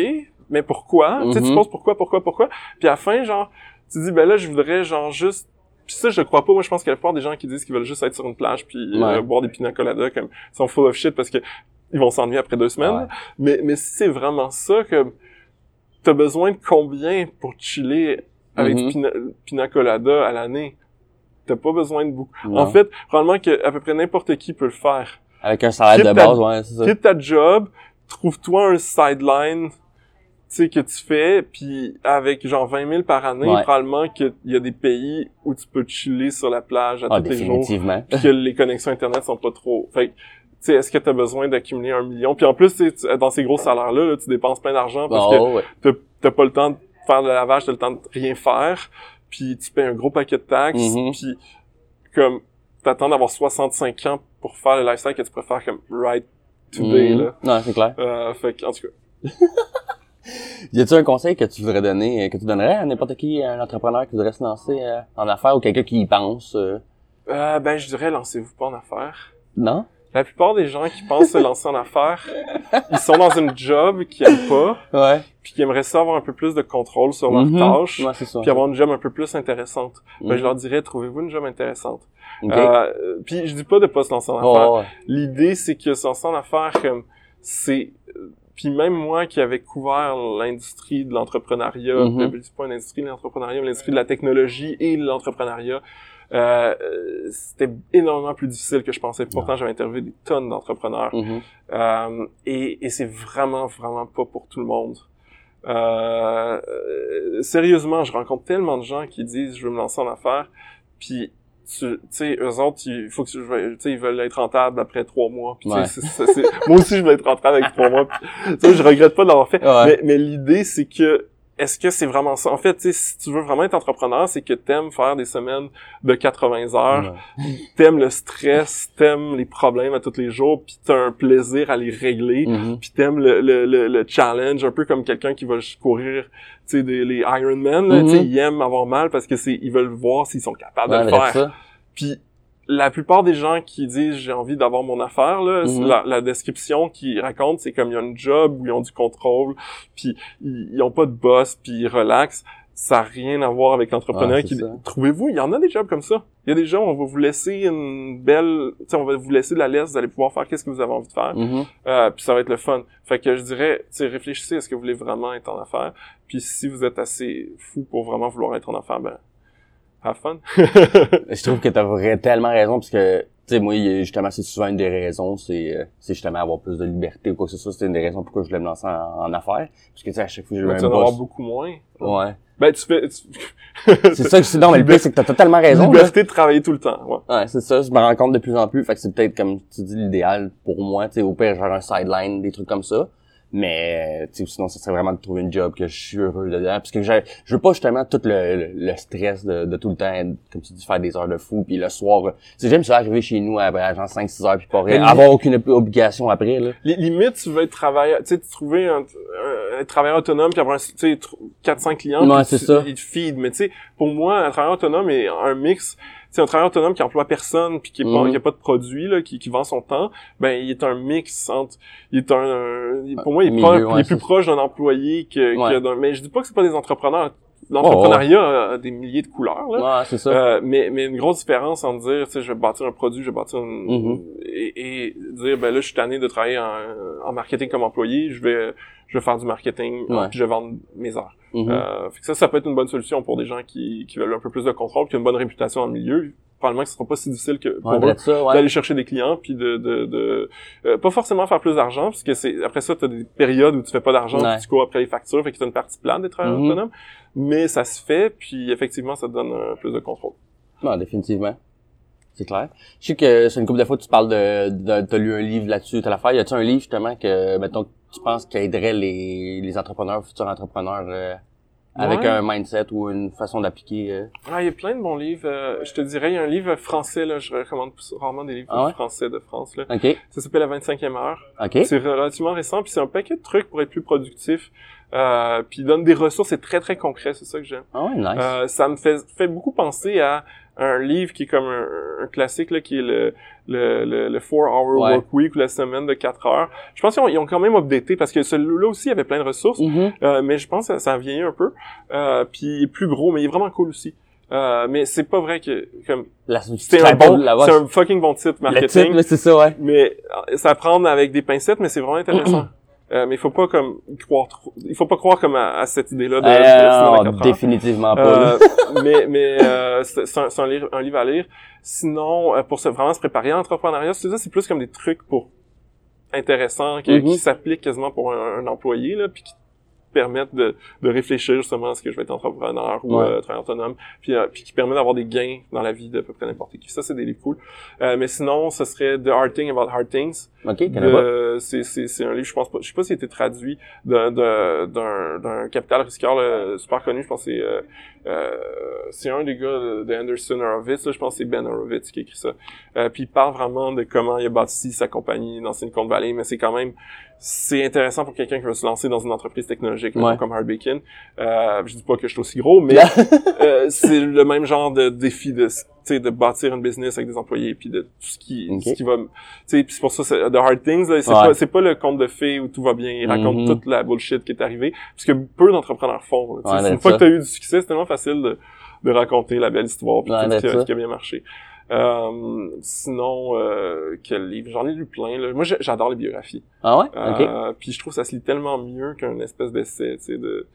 mais pourquoi? Tu sais, tu Mhm. penses pourquoi, pourquoi, pourquoi? Puis à la fin, genre, tu dis ben là, je voudrais genre juste. Puis ça, je le crois pas. Moi, je pense qu'il y a la plupart des gens qui disent qu'ils veulent juste être sur une plage puis euh, Ouais. boire des pina coladas, comme ils sont full of shit parce que ils vont s'ennuyer après deux semaines. Ouais. Mais mais si c'est vraiment ça que t'as besoin de combien pour chiller avec du pina, pina colada à l'année T'as pas besoin de beaucoup. Non. En fait, probablement que à peu près n'importe qui peut le faire Avec un salaire quitte de ta- base, ouais, c'est ça. quitte ta job, trouve-toi un sideline, tu sais, que tu fais, puis avec genre 20 000 par année, Ouais. probablement qu'il y a des pays où tu peux chiller sur la plage à Ah, tous les jours, définitivement. puis que les connexions Internet sont pas trop... Fait que, tu sais, est-ce que tu as besoin d'accumuler un million? Puis en plus, dans ces gros salaires-là, là, tu dépenses plein d'argent parce que Oh, ouais. t'as t'as pas le temps de faire le lavage, t'as le temps de rien faire, puis tu payes un gros paquet de taxes, Mhm. puis comme t'attends d'avoir 65 ans pour faire le lifestyle que tu préfères comme right today, Mhm. là. Non, c'est clair. Euh, fait que, en tout cas, Y a-tu un conseil que tu voudrais donner, euh, que tu donnerais à n'importe qui, un entrepreneur qui voudrait se lancer euh, en affaires ou quelqu'un qui y pense? euh? euh, ben, je dirais, lancez-vous pas en affaires. Non? La plupart des gens qui pensent se lancer en affaires, ils sont dans une job qu'ils aiment pas, Ouais. Puis qui aimeraient ça avoir un peu plus de contrôle sur leurs Mhm. tâches, Ouais, puis avoir une job un peu plus intéressante. Ben, Mhm. je leur dirais, trouvez-vous une job intéressante. Ok. Euh, puis je dis pas de pas se lancer en affaires. Oh, ouais. L'idée, c'est que se lancer en affaires, comme, c'est... Puis même moi qui avais couvert l'industrie de l'entrepreneuriat, euh, c'est pas une industrie de l'entrepreneuriat, mais l'industrie de la technologie et de l'entrepreneuriat, euh, euh, c'était énormément plus difficile que je pensais. Pourtant, j'avais interviewé des tonnes d'entrepreneurs. Mhm. Euh, et et c'est vraiment, vraiment pas pour tout le monde. Euh, sérieusement, je rencontre tellement de gens qui disent « je veux me lancer en affaires », puis tu sais, eux autres, il faut que tu sais, ils veulent être rentables après trois mois. Puis, tu sais, Ouais. moi aussi, je veux être rentable avec trois mois. Tu sais, je regrette pas de l'avoir fait. Ouais. Mais, mais l'idée, c'est que est-ce que c'est vraiment ça? En fait, si tu veux vraiment être entrepreneur, c'est que t'aimes faire des semaines de 80 heures, t'aimes le stress, t'aimes les problèmes à tous les jours, puis t'as un plaisir à les régler, Mhm. puis t'aimes le, le, le, le challenge, un peu comme quelqu'un qui va courir, tu sais, des, les Ironman, sais, Mhm. ils aiment avoir mal parce que c'est, ils veulent voir s'ils sont capables Ouais, de le faire. Puis la plupart des gens qui disent j'ai envie d'avoir mon affaire là, Mhm. la, la description qu'ils racontent c'est comme il y a une job où ils ont du contrôle, puis ils, ils ont pas de boss, puis ils relaxent. Ça n'a rien à voir avec l'entrepreneur Ouais, qui trouvez-vous il y en a des jobs comme ça. Il y a des gens on va vous laisser une belle on va vous laisser de la laisse, vous allez pouvoir faire qu'est-ce que vous avez envie de faire. Mhm. Euh, puis ça va être le fun. Fait que je dirais, réfléchissez, est-ce que vous voulez vraiment être en affaires? Puis si vous êtes assez fou pour vraiment vouloir être en affaires, ben, have fun. Je trouve que t'as tellement raison parce que, tu sais, moi, justement, c'est souvent une des raisons, c'est, euh, c'est justement avoir plus de liberté ou quoi que ce soit. C'est une des raisons pourquoi je voulais me lancer en, en affaires. Parce que, tu sais, à chaque fois j'ai Mais un tu en avoir beaucoup moins. Ouais. Ben, tu fais, tu- C'est ça que c'est, non, mais le pire, c'est que t'as totalement raison, là. liberté de travailler tout le temps, ouais. Ouais, c'est ça, je me rends compte de plus en plus. Fait que c'est peut-être, comme tu dis, l'idéal pour moi, tu sais, au pire, genre un sideline, des trucs comme ça. Mais, euh, sinon, ça serait vraiment de trouver une job que je suis heureux dedans. Parce que je veux pas justement tout le, le, le stress de, de tout le temps, comme tu dis, faire des heures de fou. Puis le soir, euh, j'aime ça arriver chez nous à, à genre 5-6 heures puis pas rien, avoir aucune ob- obligation après, là. Li- Limite, tu veux être travailleur, tu sais, trouver un, un, un travailleur autonome puis avoir, un- tu sais, tr- 4-5 clients. Ouais, c'est ça. Ils te feed. Mais tu sais, pour moi, un travailleur autonome est un mix. C'est un travailleur autonome qui emploie personne puis qui pas, Mhm. a pas de produit, là, qui, qui vend son temps. Ben, il est un mix entre, il est un, il- pour moi, il est, Milieu, pas- ouais, il est c'est plus proche d'un employé que, Ouais. que d'un, mais je dis pas que c'est pas des entrepreneurs. l'entrepreneuriat a des milliers de couleurs. Là. Ouais, c'est ça. Euh, mais, mais une grosse différence entre dire, tu sais, je vais bâtir un produit, je vais bâtir une... Mhm. et, et dire, ben là, je suis tanné de travailler en, en marketing comme employé, je vais, je vais faire du marketing, Ouais. puis je vais vendre mes heures. Mhm. Euh, fait que ça, ça peut être une bonne solution pour des gens qui, qui veulent un peu plus de contrôle, qui ont une bonne réputation dans le milieu. Probablement que ce sera pas si difficile que pour ouais, eux ouais. d'aller chercher des clients puis de de, de euh, pas forcément faire plus d'argent parce que c'est après ça tu as des périodes où tu fais pas d'argent Ouais. puis tu cours après les factures fait que tu une partie plate des travailleurs Mhm. autonomes mais ça se fait puis effectivement ça te donne euh, plus de contrôle. Non, définitivement. C'est clair. Je sais que c'est une couple de fois que tu parles de, de t'as lu un livre là-dessus, t'as l'affaire. Y a-tu un livre justement que, mettons, tu penses qui aiderait les, les entrepreneurs, futurs entrepreneurs, euh, avec Ouais. un mindset ou une façon d'appliquer? euh? Ah, il y a plein de bons livres. euh, je te dirais, il y a un livre français, là, je recommande rarement des livres Ah ouais? français de France. Là. Ça s'appelle La 25e heure. C'est relativement récent, puis c'est un paquet de trucs pour être plus productif. Euh, puis il donne des ressources, c'est très très concret, c'est ça que j'aime. Ah ouais, nice. Ça me fait, fait beaucoup penser à un livre qui est comme un, un classique, là, qui est le, le, le, le Four Hour Ouais. Work Week ou la semaine de 4 heures. Je pense qu'ils ont, ils ont quand même updaté parce que celui-là aussi avait plein de ressources, Mhm. euh, mais je pense que ça a vieilli un peu. Euh, puis il est plus gros, mais il est vraiment cool aussi. Euh, mais c'est pas vrai que comme c'est un bon, c'est un fucking bon titre Le marketing, titre, là, c'est ça, ouais. mais euh, ça à prendre avec des pincettes, mais c'est vraiment intéressant. Euh, mais il faut pas comme croire trop. Il faut pas croire comme à, à cette idée-là de, Euh, de dans non, définitivement pas. Euh, mais mais euh, c'est c'est un, un livre, un livre à lire. Sinon, euh, pour se, vraiment se préparer à l'entrepreneuriat, c'est plus comme des trucs pour intéressants qui, Mhm. qui s'appliquent quasiment pour un, un employé là, puis qui permettent de, de réfléchir justement à ce que je vais être entrepreneur ou Ouais. euh, travailleur autonome, puis, euh, puis qui permet d'avoir des gains dans la vie de à peu près n'importe qui. Ça, c'est des livres cool. Euh, mais sinon, ce serait The Hard Thing About Hard Things. ok, C'est c'est- c'est un livre, je pense pas, je sais pas s'il a été traduit d'un d'un- d'un d'un capital risqueur là, super connu. Je pense que c'est euh, c'est un des gars de, de Anderson Horowitz. Là, je pense que c'est Ben Horowitz qui écrit ça. Euh, puis il parle vraiment de comment il a bâti sa compagnie dans Silicon Valley, mais c'est quand même c'est intéressant pour quelqu'un qui veut se lancer dans une entreprise technologique Ouais. comme Hard Bacon. Euh, je dis pas que je suis aussi gros, mais euh, c'est le même genre de défi de de bâtir une business avec des employés puis de tout ce qui Ok. ce qui va tu c'est pour ça c'est The Hard Things c'est Ouais. pas c'est pas le conte de fées où tout va bien il raconte Mhm. toute la bullshit qui est arrivée parce que peu d'entrepreneurs font là. Ouais, C'est une fois ça. que tu as eu du succès c'est tellement facile de, de raconter la belle histoire puis Ouais, tout ce qui, ça. ce qui a bien marché euh, sinon euh, quel livre? J'en ai lu plein là. moi j'adore les biographies Ah ouais? Euh, puis je trouve que ça se lit tellement mieux qu'un espèce d'essai tu sais de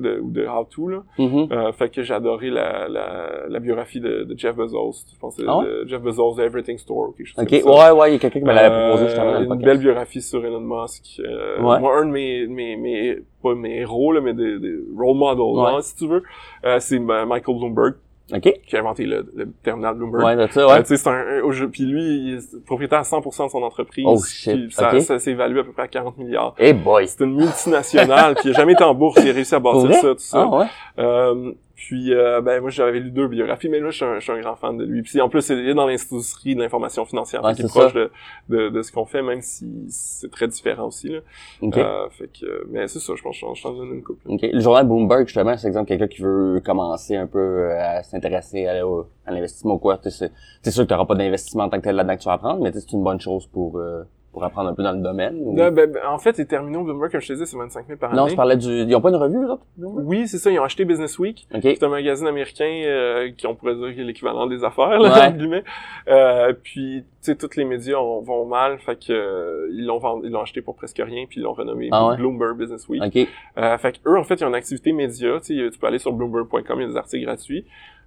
de, ou de how to là Mhm. euh, fait que j'ai adoré la, la, la biographie de, de Jeff Bezos. Je pense que c'est de Jeff Bezos de Everything Store ou quelque chose Ok, comme ça. ouais, ouais, il y a quelqu'un qui me l'avait proposé justement dans Euh, Une podcast. belle biographie sur Elon Musk. Euh, Ouais. Moi, un de mes, mes, mes, pas mes héros, là, mais des, des role models, Ouais. hein, si tu veux, euh, c'est euh, Michael Bloomberg, Ok. qui a inventé le, le terminal Bloomberg. Ouais, c'est ça, Euh, ouais. sais, c'est un, un- puis lui, il est propriétaire à 100% de son entreprise. Oh, shit. Puis ça, évalué à peu près à 40 milliards. Hey boy. C'est une multinationale qui a jamais été en bourse, il a réussi à bâtir ça, tout ça. Ah ouais? Euh, puis, euh, ben moi, j'avais lu deux biographies, mais là, je suis un, je suis un grand fan de lui. Puis, en plus, il est dans l'industrie de l'information financière, Ouais, qu'il est proche de, de, de ce qu'on fait, même si c'est très différent aussi. Là. Ok. Euh, fait que, mais c'est ça, je pense que je t'en donne une couple. Ok. Le journal Bloomberg, justement, c'est exemple quelqu'un qui veut commencer un peu euh, à s'intéresser à, l'investissement ou quoi. C'est c'est sûr que tu n'auras pas d'investissement en tant que tel là-dedans que tu vas apprendre, mais c'est une bonne chose pour euh, pour apprendre un peu dans le domaine. ou- ben, ben, en fait, les terminaux Bloomberg, comme je te disais, c'est 25 000 par non, année. je parlais du... Ils ont pas une revue, eux autres? Oui, c'est ça, ils ont acheté Business Week. Ok. C'est un magazine américain euh, qui on pourrait dire est l'équivalent des affaires là, Ouais. entre guillemets. Euh, puis tu sais tous les médias ont- vont mal, fait que euh, ils l'ont vendu- ils l'ont acheté pour presque rien puis ils l'ont renommé Ah ouais? Bloomberg Business Week. Ok. Euh, fait que eux en fait ils ont une activité média, tu peux aller sur bloomberg.com, il y a des articles gratuits.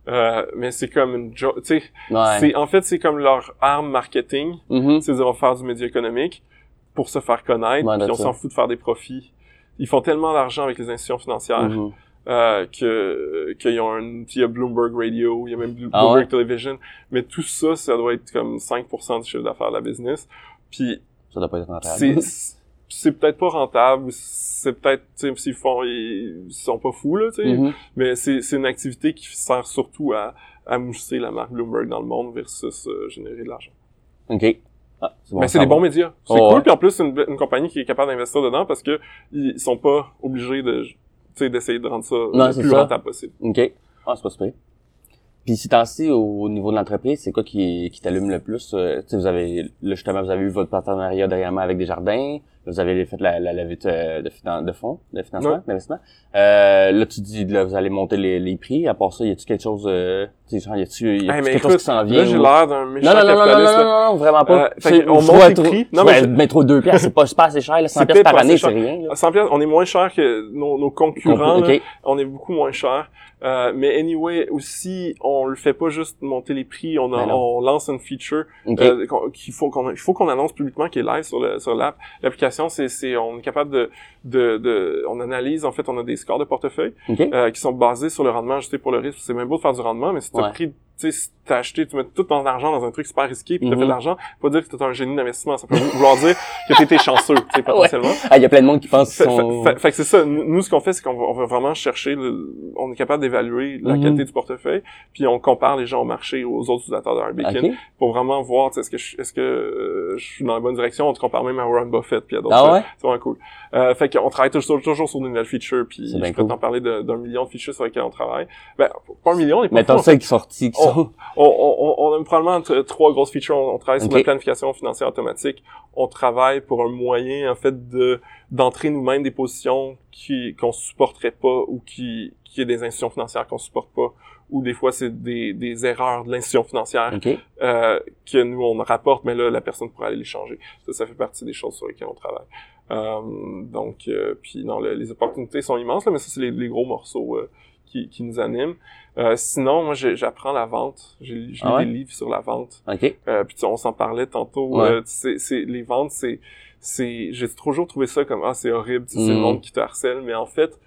Euh, mais c'est comme une tu sais Ouais. c'est en fait c'est comme leur arme marketing, Mhm. c'est on va faire du média économique pour se faire connaître, Ouais, puis on s'en fout de faire des profits. Ils font tellement d'argent avec les institutions financières Mhm. euh, que qu'ils ont un il y a Bloomberg Radio, il y a même Ah Bloomberg ouais? Television, mais tout ça ça doit être comme 5% du chiffre d'affaires de la business. Puis Ça doit pas être rentable. c'est c'est peut-être pas rentable, c'est peut-être s'ils font ils sont pas fous là, tu sais, Mhm. mais c'est c'est une activité qui sert surtout à à mousser la marque Bloomberg dans le monde versus euh, générer de l'argent. Ok. Ah, bon mais c'est des bons médias. C'est Oh, cool ouais. puis en plus c'est une, une compagnie qui est capable d'investir dedans parce que ils sont pas obligés de tu sais d'essayer de rendre ça Non, le c'est plus ça. rentable possible. OK. Ah, c'est pas super. Puis si temps-ci, au niveau de l'entreprise, c'est quoi qui, qui t'allume le plus? Euh, tu sais, vous avez, là, justement, vous avez eu votre partenariat dernièrement avec Desjardins. Vous avez fait la, la levée de, de, finan- de fonds, de financement, d'investissement. Euh, là, tu dis, là, vous allez monter les, les prix. À part ça, y a-tu quelque chose, euh, tu sais, genre, y a-tu, Hey, quelque chose écoute, qui s'en vient? là, j'ai l'air d'un méchant non, non, non, non, non, non, non, non, vraiment pas. Euh, fait je monte les trop- prix. Non, mais mais je- métro 2 piastres, c'est pas, c'est pas assez cher, là, 100 C'est piastres peut-être par année, c'est rien, là. À 100 piastres, on est moins cher que nos, nos concurrents. Ok. là. On est beaucoup moins cher. Euh, mais anyway, aussi, on le fait pas juste monter les prix. On, a- on lance une feature Ok. euh, qu'il faut qu'on qu'on annonce publiquement qui est live sur le sur l'app. C'est c'est on est capable de, de de on analyse en fait, on a des scores de portefeuille euh, qui sont basés sur le rendement ajusté pour le risque. C'est même beau de faire du rendement, mais si t'as Ouais. pris, tu sais, si t'as acheté, tu mets tout ton argent dans un truc super risqué, puis t'as Mhm. fait de l'argent, faut pas dire que t'es un génie d'investissement. Ça peut vouloir dire que t'étais chanceux, tu sais, potentiellement. Ah, il y a plein de monde qui pense Fait, sont... fait- fait- fait que c'est ça. Nous, ce qu'on fait, c'est qu'on va, on va vraiment chercher, le- on est capable d'évaluer la Mhm. qualité du portefeuille, puis on compare les gens au marché aux autres utilisateurs de Ok. pour vraiment voir, tu sais, est-ce que je, est-ce que euh, je suis dans la bonne direction. On te compare même à Warren Buffett puis à d'autres. Ah ouais? C'est vraiment cool. Euh, fait qu'on travaille toujours, toujours sur de nouvelles features, puis je peux cool. t'en parler d'un million de features sur lesquelles on travaille. Ben, pas un million, on est pas Mais fou, t'as en ça qui est sorti, qui. On, on, on a probablement trois grosses features. On, travaille sur la planification financière automatique. On travaille pour un moyen, en fait, de d'entrer nous-mêmes des positions qui qu'on supporterait pas ou qui qui est des institutions financières qu'on supporte pas ou des fois c'est des, des erreurs de l'institution financière euh, que nous on rapporte, mais là la personne pourrait aller les changer. Ça, ça fait partie des choses sur lesquelles on travaille. Euh, donc, euh, puis non, le- les opportunités sont immenses là, mais ça c'est les, les gros morceaux qui, qui nous animent. Euh, sinon, moi j'apprends la vente. J'ai j'ai Ah ouais? des livres sur la vente. Ok. Euh, puis on s'en parlait tantôt. Ouais. euh, sais, c'est les ventes, c'est c'est j'ai toujours trouvé ça comme ah c'est horrible, c'est le Mm. monde qui te harcèle, mais en fait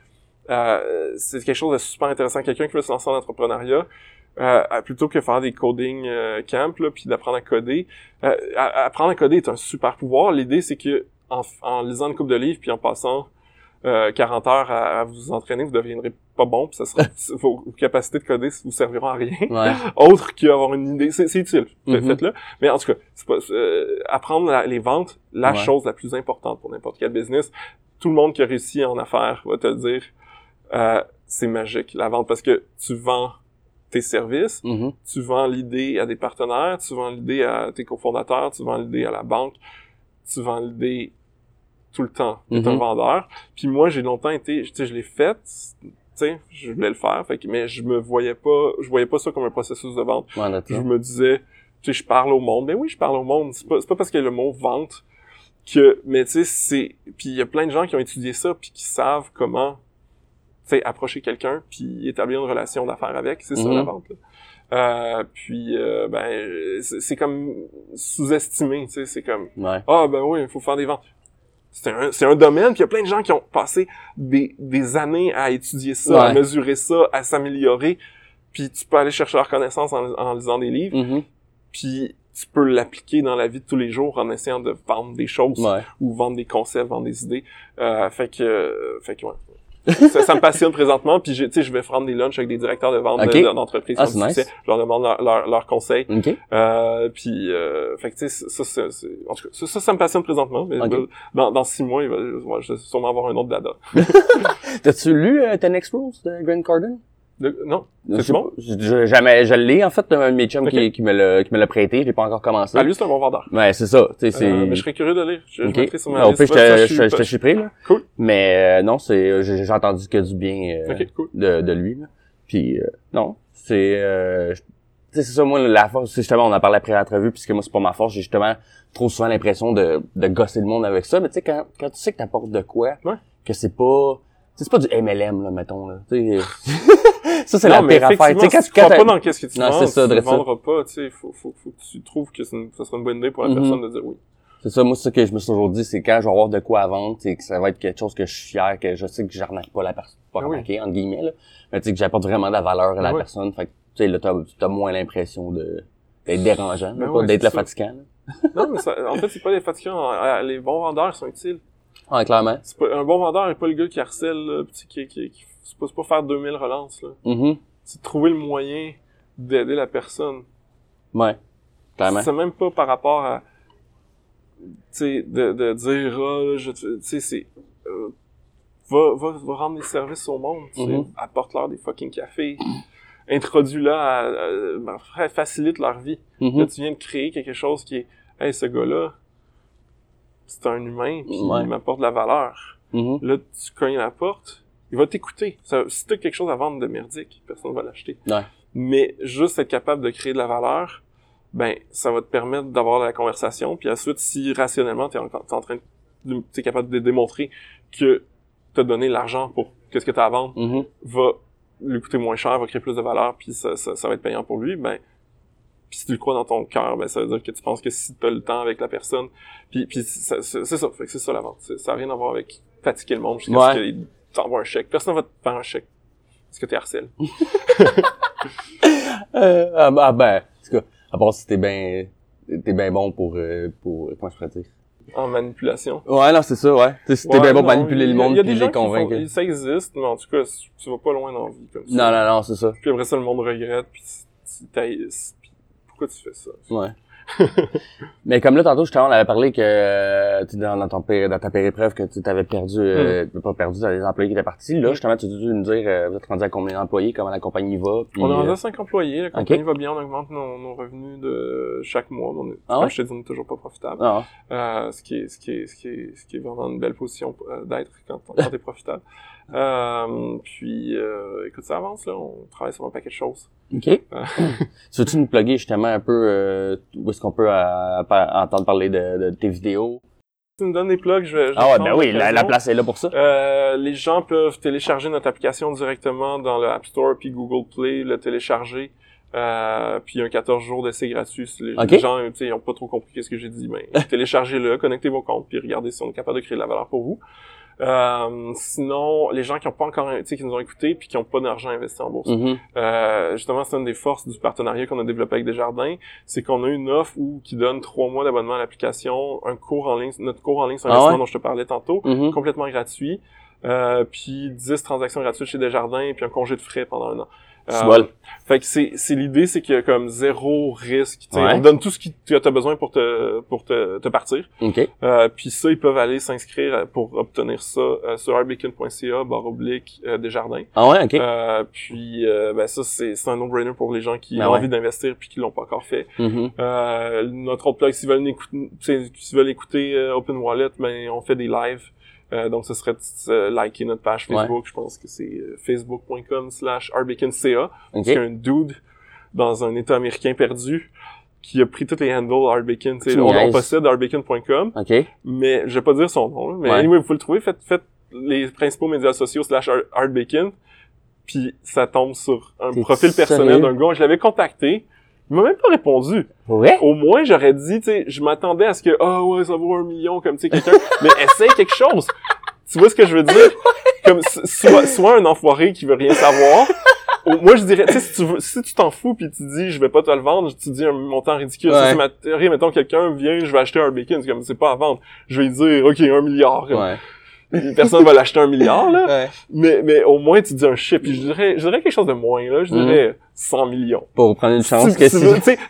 euh, c'est quelque chose de super intéressant. Quelqu'un qui veut se lancer en entrepreneuriat, euh, plutôt que faire des coding euh, camps là, puis d'apprendre à coder, euh, apprendre à coder est un super pouvoir. L'idée c'est que en, en lisant une coupe de livres puis en passant euh, 40 heures à, à vous entraîner, vous deviendrez pas bon, puis ça sera vos, vos capacités de coder vous serviront à rien Ouais. autre qu'avoir une idée. C'est, utile, Mhm. faites-le. Mais en tout cas, c'est pas, euh, apprendre la- les ventes, la Ouais. chose la plus importante pour n'importe quel business. Tout le monde qui a réussi en affaires va te le dire, euh, c'est magique, la vente, parce que tu vends tes services, Mhm. tu vends l'idée à des partenaires, tu vends l'idée à tes cofondateurs, tu vends l'idée à la banque, tu vends l'idée tout le temps. Tu es un vendeur. Puis moi, j'ai longtemps été, tu sais, je l'ai fait, tu sais, je voulais le faire, fait que, mais je me voyais pas, je voyais pas ça comme un processus de vente. Ouais, Je me disais, tu sais, je parle au monde. Ben oui, je parle au monde. C'est pas, pas parce qu'il y a le mot vente que, mais tu sais, c'est, puis il y a plein de gens qui ont étudié ça puis qui savent comment, tu sais, approcher quelqu'un puis établir une relation d'affaires avec. C'est ça la vente. Là. Euh, puis euh, ben c'est comme sous-estimé, tu sais, c'est comme Ouais. ah ben oui, il faut faire des ventes. C'est un, c'est un domaine, puis il y a plein de gens qui ont passé des, des années à étudier ça, à mesurer ça, à s'améliorer. Puis tu peux aller chercher leur connaissance en, en lisant des livres, Mhm. puis tu peux l'appliquer dans la vie de tous les jours en essayant de vendre des choses Ouais. ou vendre des concepts, vendre des idées. Euh, fait que, euh, fait que ouais. ça, ça me passionne présentement, puis tu sais, je vais prendre des lunchs avec des directeurs de vente de- d'entreprises Ah, succès. nice. Je leur demande leurs leur, leurs conseils. Ok. Euh, puis, euh, fait que tu sais, ça, ça, en tout cas, ça, ça, ça me passionne présentement. Mais dans, dans six mois, il va, je vais sûrement avoir un autre dada. T'as-tu lu euh, 10X Rules de Grant Cardone? De- non, Je c'est bon? Je, je- jamais, je l'ai, en fait, un de mes chums qui, qui me l'a, qui me l'a prêté, je l'ai pas encore commencé. Ah, lui, c'est un bon vendeur. Ouais, c'est ça. Euh, mais je serais curieux de lire. Je, je Ok. mettrai sur ma Ah, au liste. pire, je te, je, je suis pris, là. Cool. Mais euh, non, c'est, j'ai, j'ai entendu que du bien euh, Ok, cool. de, de lui, là. Puis, euh, non, c'est... Euh, je- tu sais, c'est ça, moi, la force, c'est justement, on en parlait après l'entrevue, puisque moi, c'est pas ma force, j'ai justement trop souvent l'impression de, de gosser le monde avec ça, mais tu sais, quand, quand tu sais que t'apportes de quoi, Ouais. que c'est pas... C'est pas du MLM, là, mettons, là. Ça, c'est la pire affaire. Tu sais, quand, tu crois pas dans qu'est-ce que tu Non, vends, c'est ça, tu ne vendras pas, tu sais, faut, faut, faut que tu trouves que ça serait une bonne idée pour la Mhm. personne de dire oui. C'est ça, moi, c'est ça que je me suis toujours dit, c'est quand je vais avoir de quoi à vendre, c'est que ça va être quelque chose que je suis fier, que je sais que j'arnaque pas la personne, pas Ah arnaquer, entre guillemets, là. Mais tu sais, que j'apporte vraiment de la valeur à la Ah personne. Fait que, tu sais, là, t'as, moins l'impression de, d'être dérangeant, Ben pas d'être le fatigant. Non, mais ça, en fait, c'est pas les fatigants. euh, Les bons vendeurs sont utiles. Ouais, clairement. C'est pas, un bon vendeur est pas le gars qui harcèle, là, pis qui, qui, qui, c'est pas, c'est pas faire 2000 relances, là. Mhm. C'est de trouver le moyen d'aider la personne. Ouais. Clairement. C'est même pas par rapport à, tu sais, de, de dire, ah, te- tu sais, c'est, euh, va, va, va rendre des services au monde. Mhm. apporte-leur des fucking cafés, introduis-la, à- à- fa- facilite leur vie. Mhm. Là, tu viens de créer quelque chose qui est, hey, ce gars-là, c'est un humain, puis Ouais. il m'apporte de la valeur. Mhm. Là, tu cognes à la porte, il va t'écouter. Si t'as quelque chose à vendre de merdique, personne va l'acheter. Ouais. Mais juste être capable de créer de la valeur, ben, ça va te permettre d'avoir la conversation, puis ensuite, si rationnellement, t'es en, en train de, t'es capable de démontrer que t'as donné l'argent pour qu'est-ce que t'as à vendre, Mhm. va lui coûter moins cher, va créer plus de valeur, puis ça, ça, ça va être payant pour lui, ben, puis si tu le crois dans ton cœur, ben, ça veut dire que tu penses que si tu as le temps avec la personne, puis, puis c'est ça, fait que c'est ça la vente. Ça n'a rien à voir avec fatiguer le monde jusqu'à Ouais. ce qu'il t'envoie un chèque. Personne va te faire un chèque. Est-ce que t'es harcèle? Euh, ah, bah, ben, en tout cas, à part si t'es bien, t'es bien bon pour, euh, pour, comment je pourrais dire? En manipulation. Ouais, non, c'est ça, ouais. Si t'es Ouais, bien bon pour manipuler le monde il y a puis des les font- convaincre. Ça existe, mais en tout cas, tu vas pas loin dans la vie comme ça. Non, non, non, c'est ça. Puis après ça, le monde regrette, puis pourquoi tu fais ça? Ouais. Mais comme là, tantôt, justement, on avait parlé que euh, dans, dans ton dans ta péripreuve que tu t'avais perdu, euh, pas perdu, t'avais des employés qui étaient partis. Là, Mm. justement, tu as dû nous dire, euh, vous êtes rendu à combien d'employés, comment la compagnie va. Puis, On est euh, rendu à 5 employés, la compagnie va bien, on augmente nos, nos revenus de chaque mois. mais On est, Ah comme ouais? je te dis, on est toujours pas profitable. ah, Euh, ce qui est, ce qui est, ce qui est, ce qui est vraiment une belle position euh, d'être quand, quand t'es profitable. Euh, puis, euh, écoute, ça avance, là. On travaille sur un paquet de choses. OK. tu veux-tu nous plugger justement un peu euh, où est-ce qu'on peut euh, entendre parler de, de tes vidéos? Tu me donnes des plugs, je vais, Ah ouais, ben oui, la, place est là pour ça. Euh, les gens peuvent télécharger notre application directement dans le App Store puis Google Play, le télécharger. Euh, puis un 14 jours d'essai gratuit. Les, Ok. les gens, tu sais, ils ont pas trop compris qu'est-ce que j'ai dit, mais téléchargez-le, connectez vos comptes, puis regardez si on est capable de créer de la valeur pour vous. Euh, sinon, les gens qui ont pas encore, tu sais, qui nous ont écoutés puis qui ont pas d'argent investi en bourse. Mhm. Euh, justement, c'est une des forces du partenariat qu'on a développé avec Desjardins, c'est qu'on a une offre où qui donne trois mois d'abonnement à l'application, un cours en ligne, notre cours en ligne sur Ah investissement ouais? dont je te parlais tantôt, Mhm. complètement gratuit, euh, puis 10 transactions gratuites chez Desjardins, puis un congé de frais pendant un an. Euh, C'est bon. fait que c'est c'est l'idée, c'est qu'il y a comme zéro risque. Ouais. On te donne tout ce que tu as besoin pour te pour te, te partir. OK. Euh, puis ça, ils peuvent aller s'inscrire pour obtenir ça euh, sur arbacon.ca barre oblique euh, Desjardins. Ah ouais, OK. Euh, puis euh, ben ça c'est c'est un no-brainer pour les gens qui Ben ont ouais. envie d'investir puis qui l'ont pas encore fait. Mhm. Euh, notre autre plug s'ils veulent écouter s'ils veulent écouter euh, Open Wallet, ben on fait des lives. Euh, donc ce serait de euh, liker notre page Ouais. Facebook, je pense que c'est euh, facebook.com slash arbaconca. OK. C'est un dude dans un état américain perdu qui a pris tous les handles Arbacon. On, on possède arbacon.com, OK. mais je vais pas dire son nom. Mais Ouais. anyway, vous pouvez le trouver. Faites, faites les principaux médias sociaux slash Artbacon, puis ça tombe sur un profil personnel d'un gars. Je l'avais contacté. Il m'a même pas répondu. Ouais? Au moins, j'aurais dit, tu sais, je m'attendais à ce que, ah ouais, ça vaut un million, comme, tu sais, quelqu'un, mais essaye quelque chose. Tu vois ce que je veux dire? Comme, soit, soit un enfoiré qui veut rien savoir, moi, je dirais, tu sais, si tu veux, si tu t'en fous puis tu dis, je vais pas te le vendre, tu dis un montant ridicule. Ouais. c'est ma théorie. Mettons, quelqu'un vient, je vais acheter un bacon, c'est comme, c'est pas à vendre. Je vais lui dire, OK, un milliard. Ouais. Personne va l'acheter un milliard, là. Ouais. Mais, mais au moins, tu dis un chiffre. Puis je dirais, je dirais quelque chose de moins, là. Je Mhm. dirais 100 millions. Pour prendre une chance si, que si,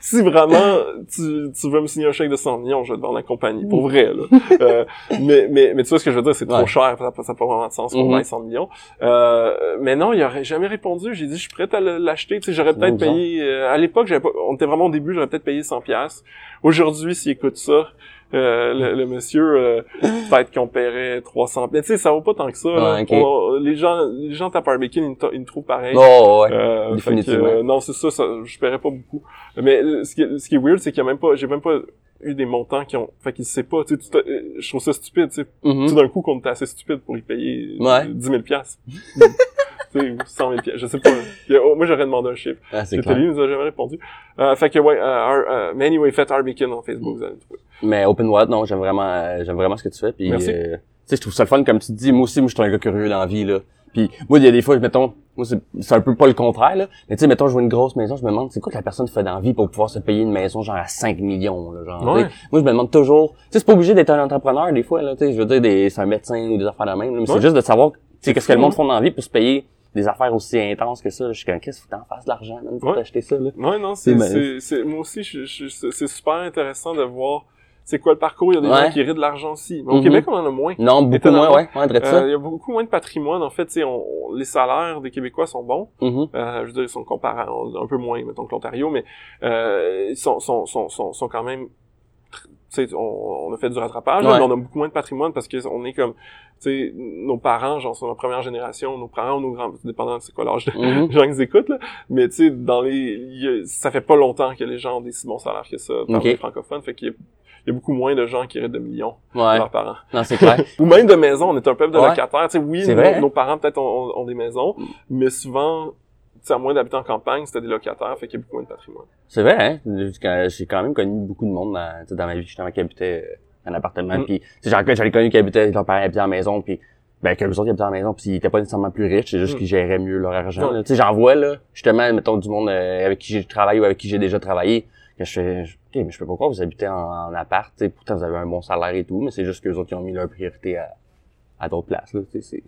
si... veux- vraiment tu, tu veux me signer un chèque de 100 millions, je vais te vendre la compagnie. Pour vrai, là. Euh, mais, mais, mais tu vois ce que je veux dire, c'est trop Ouais. cher. Ça n'a pas, ça a pas vraiment de sens qu'on Mhm. vaille 100 millions. Euh, mais non, il aurait jamais répondu. J'ai dit, je suis prêt à l'acheter. Tu sais, j'aurais peut-être payé... euh, à l'époque, j'avais pas, on était vraiment au début, j'aurais peut-être payé 100 pièces. Aujourd'hui, s'il écoute ça, euh, le, le monsieur, euh, peut-être qu'on paierait 300 Mais tu sais, ça vaut pas tant que ça. là. On- les gens, les gens tapent Barbecue, ils, ils me trouvent pareil. Oh, ouais. Euh, que, Définitivement. euh, non, c'est ça, ça, je paierais pas beaucoup. Mais euh, ce qui, est- ce qui est weird, c'est qu'il y a même pas, j'ai même pas eu des montants qui ont, fait qu'il sait pas, tu sais, je trouve ça stupide, tu sais, Mhm. tout d'un coup qu'on était assez stupide pour y payer Ouais. 10 000 piastres. tu sais, ou 100 000 piastres, je sais pas. A- oh, moi, j'aurais demandé un chiffre. Ah, c'est clair. lui, nous a jamais répondu. Euh, fait que, ouais, euh, euh, mais anyway, faites Arbacon en Facebook, vous allez le trouver. Mais Open Wallet, non, j'aime vraiment, euh, j'aime vraiment ce que tu fais. Puis, Merci. euh, tu sais, je trouve ça le fun, comme tu te dis. Moi aussi, moi, je suis un gars curieux dans la vie, là. Puis, moi, il y a des fois, mettons, moi, c'est c'est un peu pas le contraire, là. Mais tu sais, mettons, je vois une grosse maison, je me demande, c'est quoi que la personne fait dans la vie pour pouvoir se payer une maison, genre, à 5 millions, là, genre. Ouais. Moi, je me demande toujours, tu sais, c'est pas obligé d'être un entrepreneur, des fois, là, tu sais, je veux dire, des, c'est un médecin ou des affaires de même, là, mais c'est juste de savoir, tu sais, qu'est-ce que le monde font dans la vie pour se payer des affaires aussi intenses que ça. là. Je suis comme, qu'est-ce que faut que t'en fasses de l'argent, même, pour Ouais. t'acheter ça, là? Ouais, non, c'est, C'est c'est, c'est, moi aussi, je, je- c'est c'est super intéressant de voir c'est quoi le parcours? Il y a des Ouais. gens qui héritent de l'argent aussi. Mais au Mhm. Québec, on en a moins. Non, beaucoup moins, ouais, ouais, de Euh, ça. il y a beaucoup moins de patrimoine. En fait, tu sais, on, on- les salaires des Québécois sont bons. Mhm. Euh, je veux dire, ils sont comparables, un peu moins, mettons, que l'Ontario, mais euh, ils sont, sont, sont, sont, sont quand même on, on a fait du rattrapage, Ouais. mais on a beaucoup moins de patrimoine parce que on est comme, tu sais, nos parents, genre, sont la première génération, nos parents ou nos grands, dépendant de c'est quoi l'âge de Mhm. les gens qui écoutent, là. Mais tu sais, dans les, a- ça fait pas longtemps que les gens ont des si bons salaires que ça, Ok. les francophones, fait qu'il y a, il y a beaucoup moins de gens qui héritent de millions de Ouais. leurs parents. Non, c'est clair. Ou même de maisons, on est un peuple de Ouais. locataires. Tu sais, oui, nos, nos parents peut-être ont, des maisons, mais souvent, à moins d'habiter en campagne, c'était des locataires, fait qu'il y a beaucoup moins de patrimoine. C'est vrai, hein? J'ai quand même connu beaucoup de monde dans, dans ma vie, justement, qui habitait euh, en appartement. Mm. Puis, j'en ai connu qui habitaient, leurs parents habitaient en maison, puis ben, que les autres qui habitaient en maison, puis ils étaient pas nécessairement plus riches, c'est juste Mm. qu'ils géraient mieux leur argent. Tu sais, j'en vois, là, justement, mettons, du monde euh, avec qui j'ai travaillé ou avec qui j'ai déjà travaillé, que je fais, je- OK, mais je peux pas croire que vous habitez en, en appart, tu sais, pourtant vous avez un bon salaire et tout, mais c'est juste qu'eux autres, ils ont mis leur priorité à, à d'autres places, là, tu sais,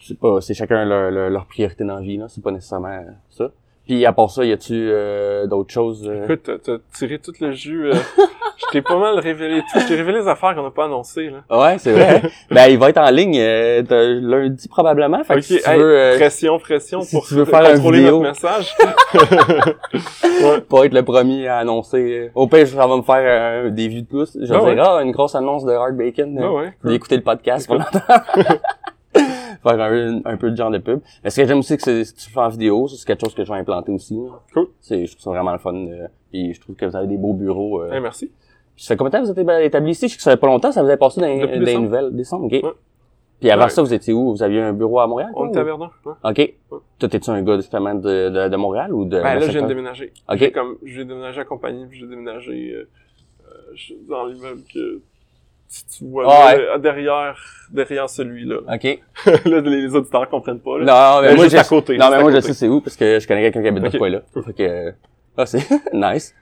c'est... Ouais. Pas, c'est chacun leur, leur, leur priorité dans la vie, là, c'est pas nécessairement ça. Puis à part ça, y a-tu euh, d'autres choses euh? Écoute, t'as- tiré tout le jus. euh, je t'ai pas mal révélé tout. Je t'ai révélé les affaires qu'on n'a pas annoncées, là. Ouais, c'est vrai. ben il va être en ligne euh, lundi probablement. Fait que si tu veux euh, pression, pression si pour tu veux faire un contrôler vidéo. notre message. pas être le premier à annoncer. Au pire, ça va me faire des vues de plus. Je vais Ah dire ah une grosse annonce de Hard Bacon. Ah ouais. Vous écouter le podcast. Faire un, un peu de genre de pub. Mais ce que j'aime aussi, c'est que tu fais en vidéo. C'est quelque chose que je vais implanter aussi. là. Cool. C'est, je trouve ça vraiment le fun. euh, puis je trouve que vous avez des beaux bureaux. euh. Hey, merci. Ça fait combien de temps que vous êtes établi ici? Je sais que ça fait pas longtemps, ça vous avait passé dans, les nouvelles. Décembre, ok. Ouais. Puis avant Ouais. ça, vous étiez où? Vous aviez un bureau à Montréal? On était à Verdun. Ouais. OK. Toi, t'es-tu un gars justement de, de, de Montréal ou de... Ben, là, je viens de déménager. Ok. J'ai comme, j'ai déménagé à compagnie, puis j'ai déménagé euh, euh, dans l'immeuble que si tu vois Ah là, euh, derrière, derrière celui-là. OK. là, les, auditeurs comprennent pas. Là. Non, mais Mais moi, je à côté, Non, mais moi, je sais c'est où parce que je connais quelqu'un qui habite de Ok. ce coin-là. Fait que... euh, Ah, c'est nice.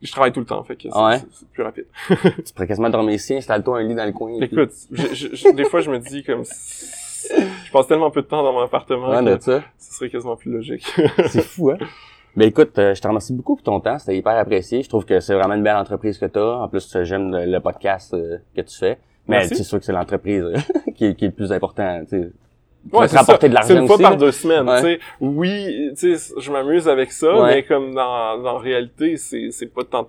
Je travaille tout le temps, fait que c'est, ouais? c'est- c'est plus rapide. Tu pourrais quasiment dormir ici, installe-toi un lit dans le coin. puis- Écoute, je- je- je- des fois, je me dis comme... Je passe tellement peu de temps dans mon appartement Ouais, que ça. ce serait quasiment plus logique. C'est fou, hein? Ben écoute, euh, je te remercie beaucoup pour ton temps. C'était hyper apprécié. Je trouve que c'est vraiment une belle entreprise que tu as. En plus, j'aime le, le podcast euh, que tu fais. Mais c'est sûr que c'est l'entreprise euh, qui, est, qui est le plus important. Tu sais. Tu Ouais, c'est rapporter ça. de l'argent C'est une fois aussi, par là. deux semaines, Ouais. tu sais. Oui, tu sais, je m'amuse avec ça, Ouais. mais comme dans, dans réalité, c'est, c'est pas tant,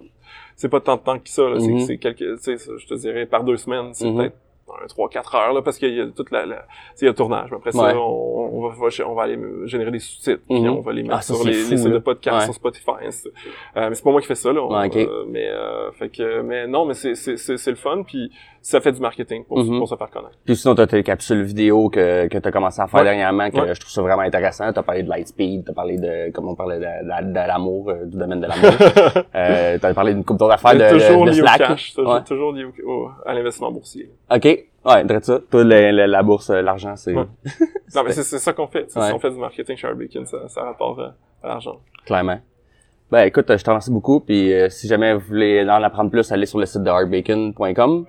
c'est pas tant de temps que ça, là. Mhm. C'est, c'est quelques, je te dirais, par deux semaines, c'est Mhm. peut-être un, trois, quatre heures, là, parce qu'il y a toute la, la tu sais, il y a le tournage. Mais Après Ouais. ça, on, on va, on va aller générer des sous-titres, puis Mhm. on va les mettre Ah, ça, sur les, fou, les sites de podcast, Ouais. sur Spotify. c'est- Euh, mais c'est pas moi qui fais ça, là. On- Ouais, ok. euh, mais, euh, fait que, mais non, mais c'est, c'est, c'est, c'est le fun, puis ça fait du marketing pour, Mhm. pour se faire connaître. Puis sinon, t'as tes capsules vidéo que, que t'as commencé à faire Ouais. dernièrement, que Ouais. je trouve ça vraiment intéressant. T'as parlé de Lightspeed, t'as parlé de, comme on parlait de, de, de l'amour, euh, du domaine de l'amour. euh, t'as parlé d'une couple d'autres affaires de, toujours de, de lié Slack. au cash, toujours, Ouais. toujours lié au, à l'investissement boursier. OK. Ouais, dirais ça. Toi, le- le- la bourse, euh, l'argent, c'est. Non, mais c'est ça qu'on fait. Si on fait du marketing chez Bacon, ça, ça rapporte euh, à l'argent. clairement. Ben écoute, je te remercie beaucoup. Puis euh, si jamais vous voulez en apprendre plus, allez sur le site de hardbacon.com.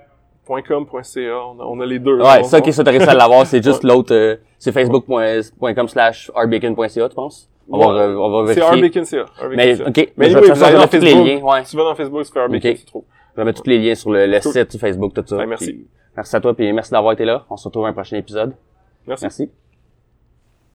.com.ca, on a, on a les deux. Ouais, ça, ça, t'as réussi à l'avoir. C'est juste l'autre, euh, c'est facebook.com slash hardbacon.ca, tu penses? On va, Ouais. on va C'est vérifier. Hardbacon.ca. Hardbacon Mais, ok. Mais je vais vais tous les liens, ouais. Tu vas dans Facebook, tu fais Hardbacon, Ok. tu trouves. Je vais mettre tous les liens sur le, le Cool. site, Facebook, tout ça. Ben, merci. Puis, merci à toi, puis merci d'avoir été là. On se retrouve à un prochain épisode. Merci. Merci.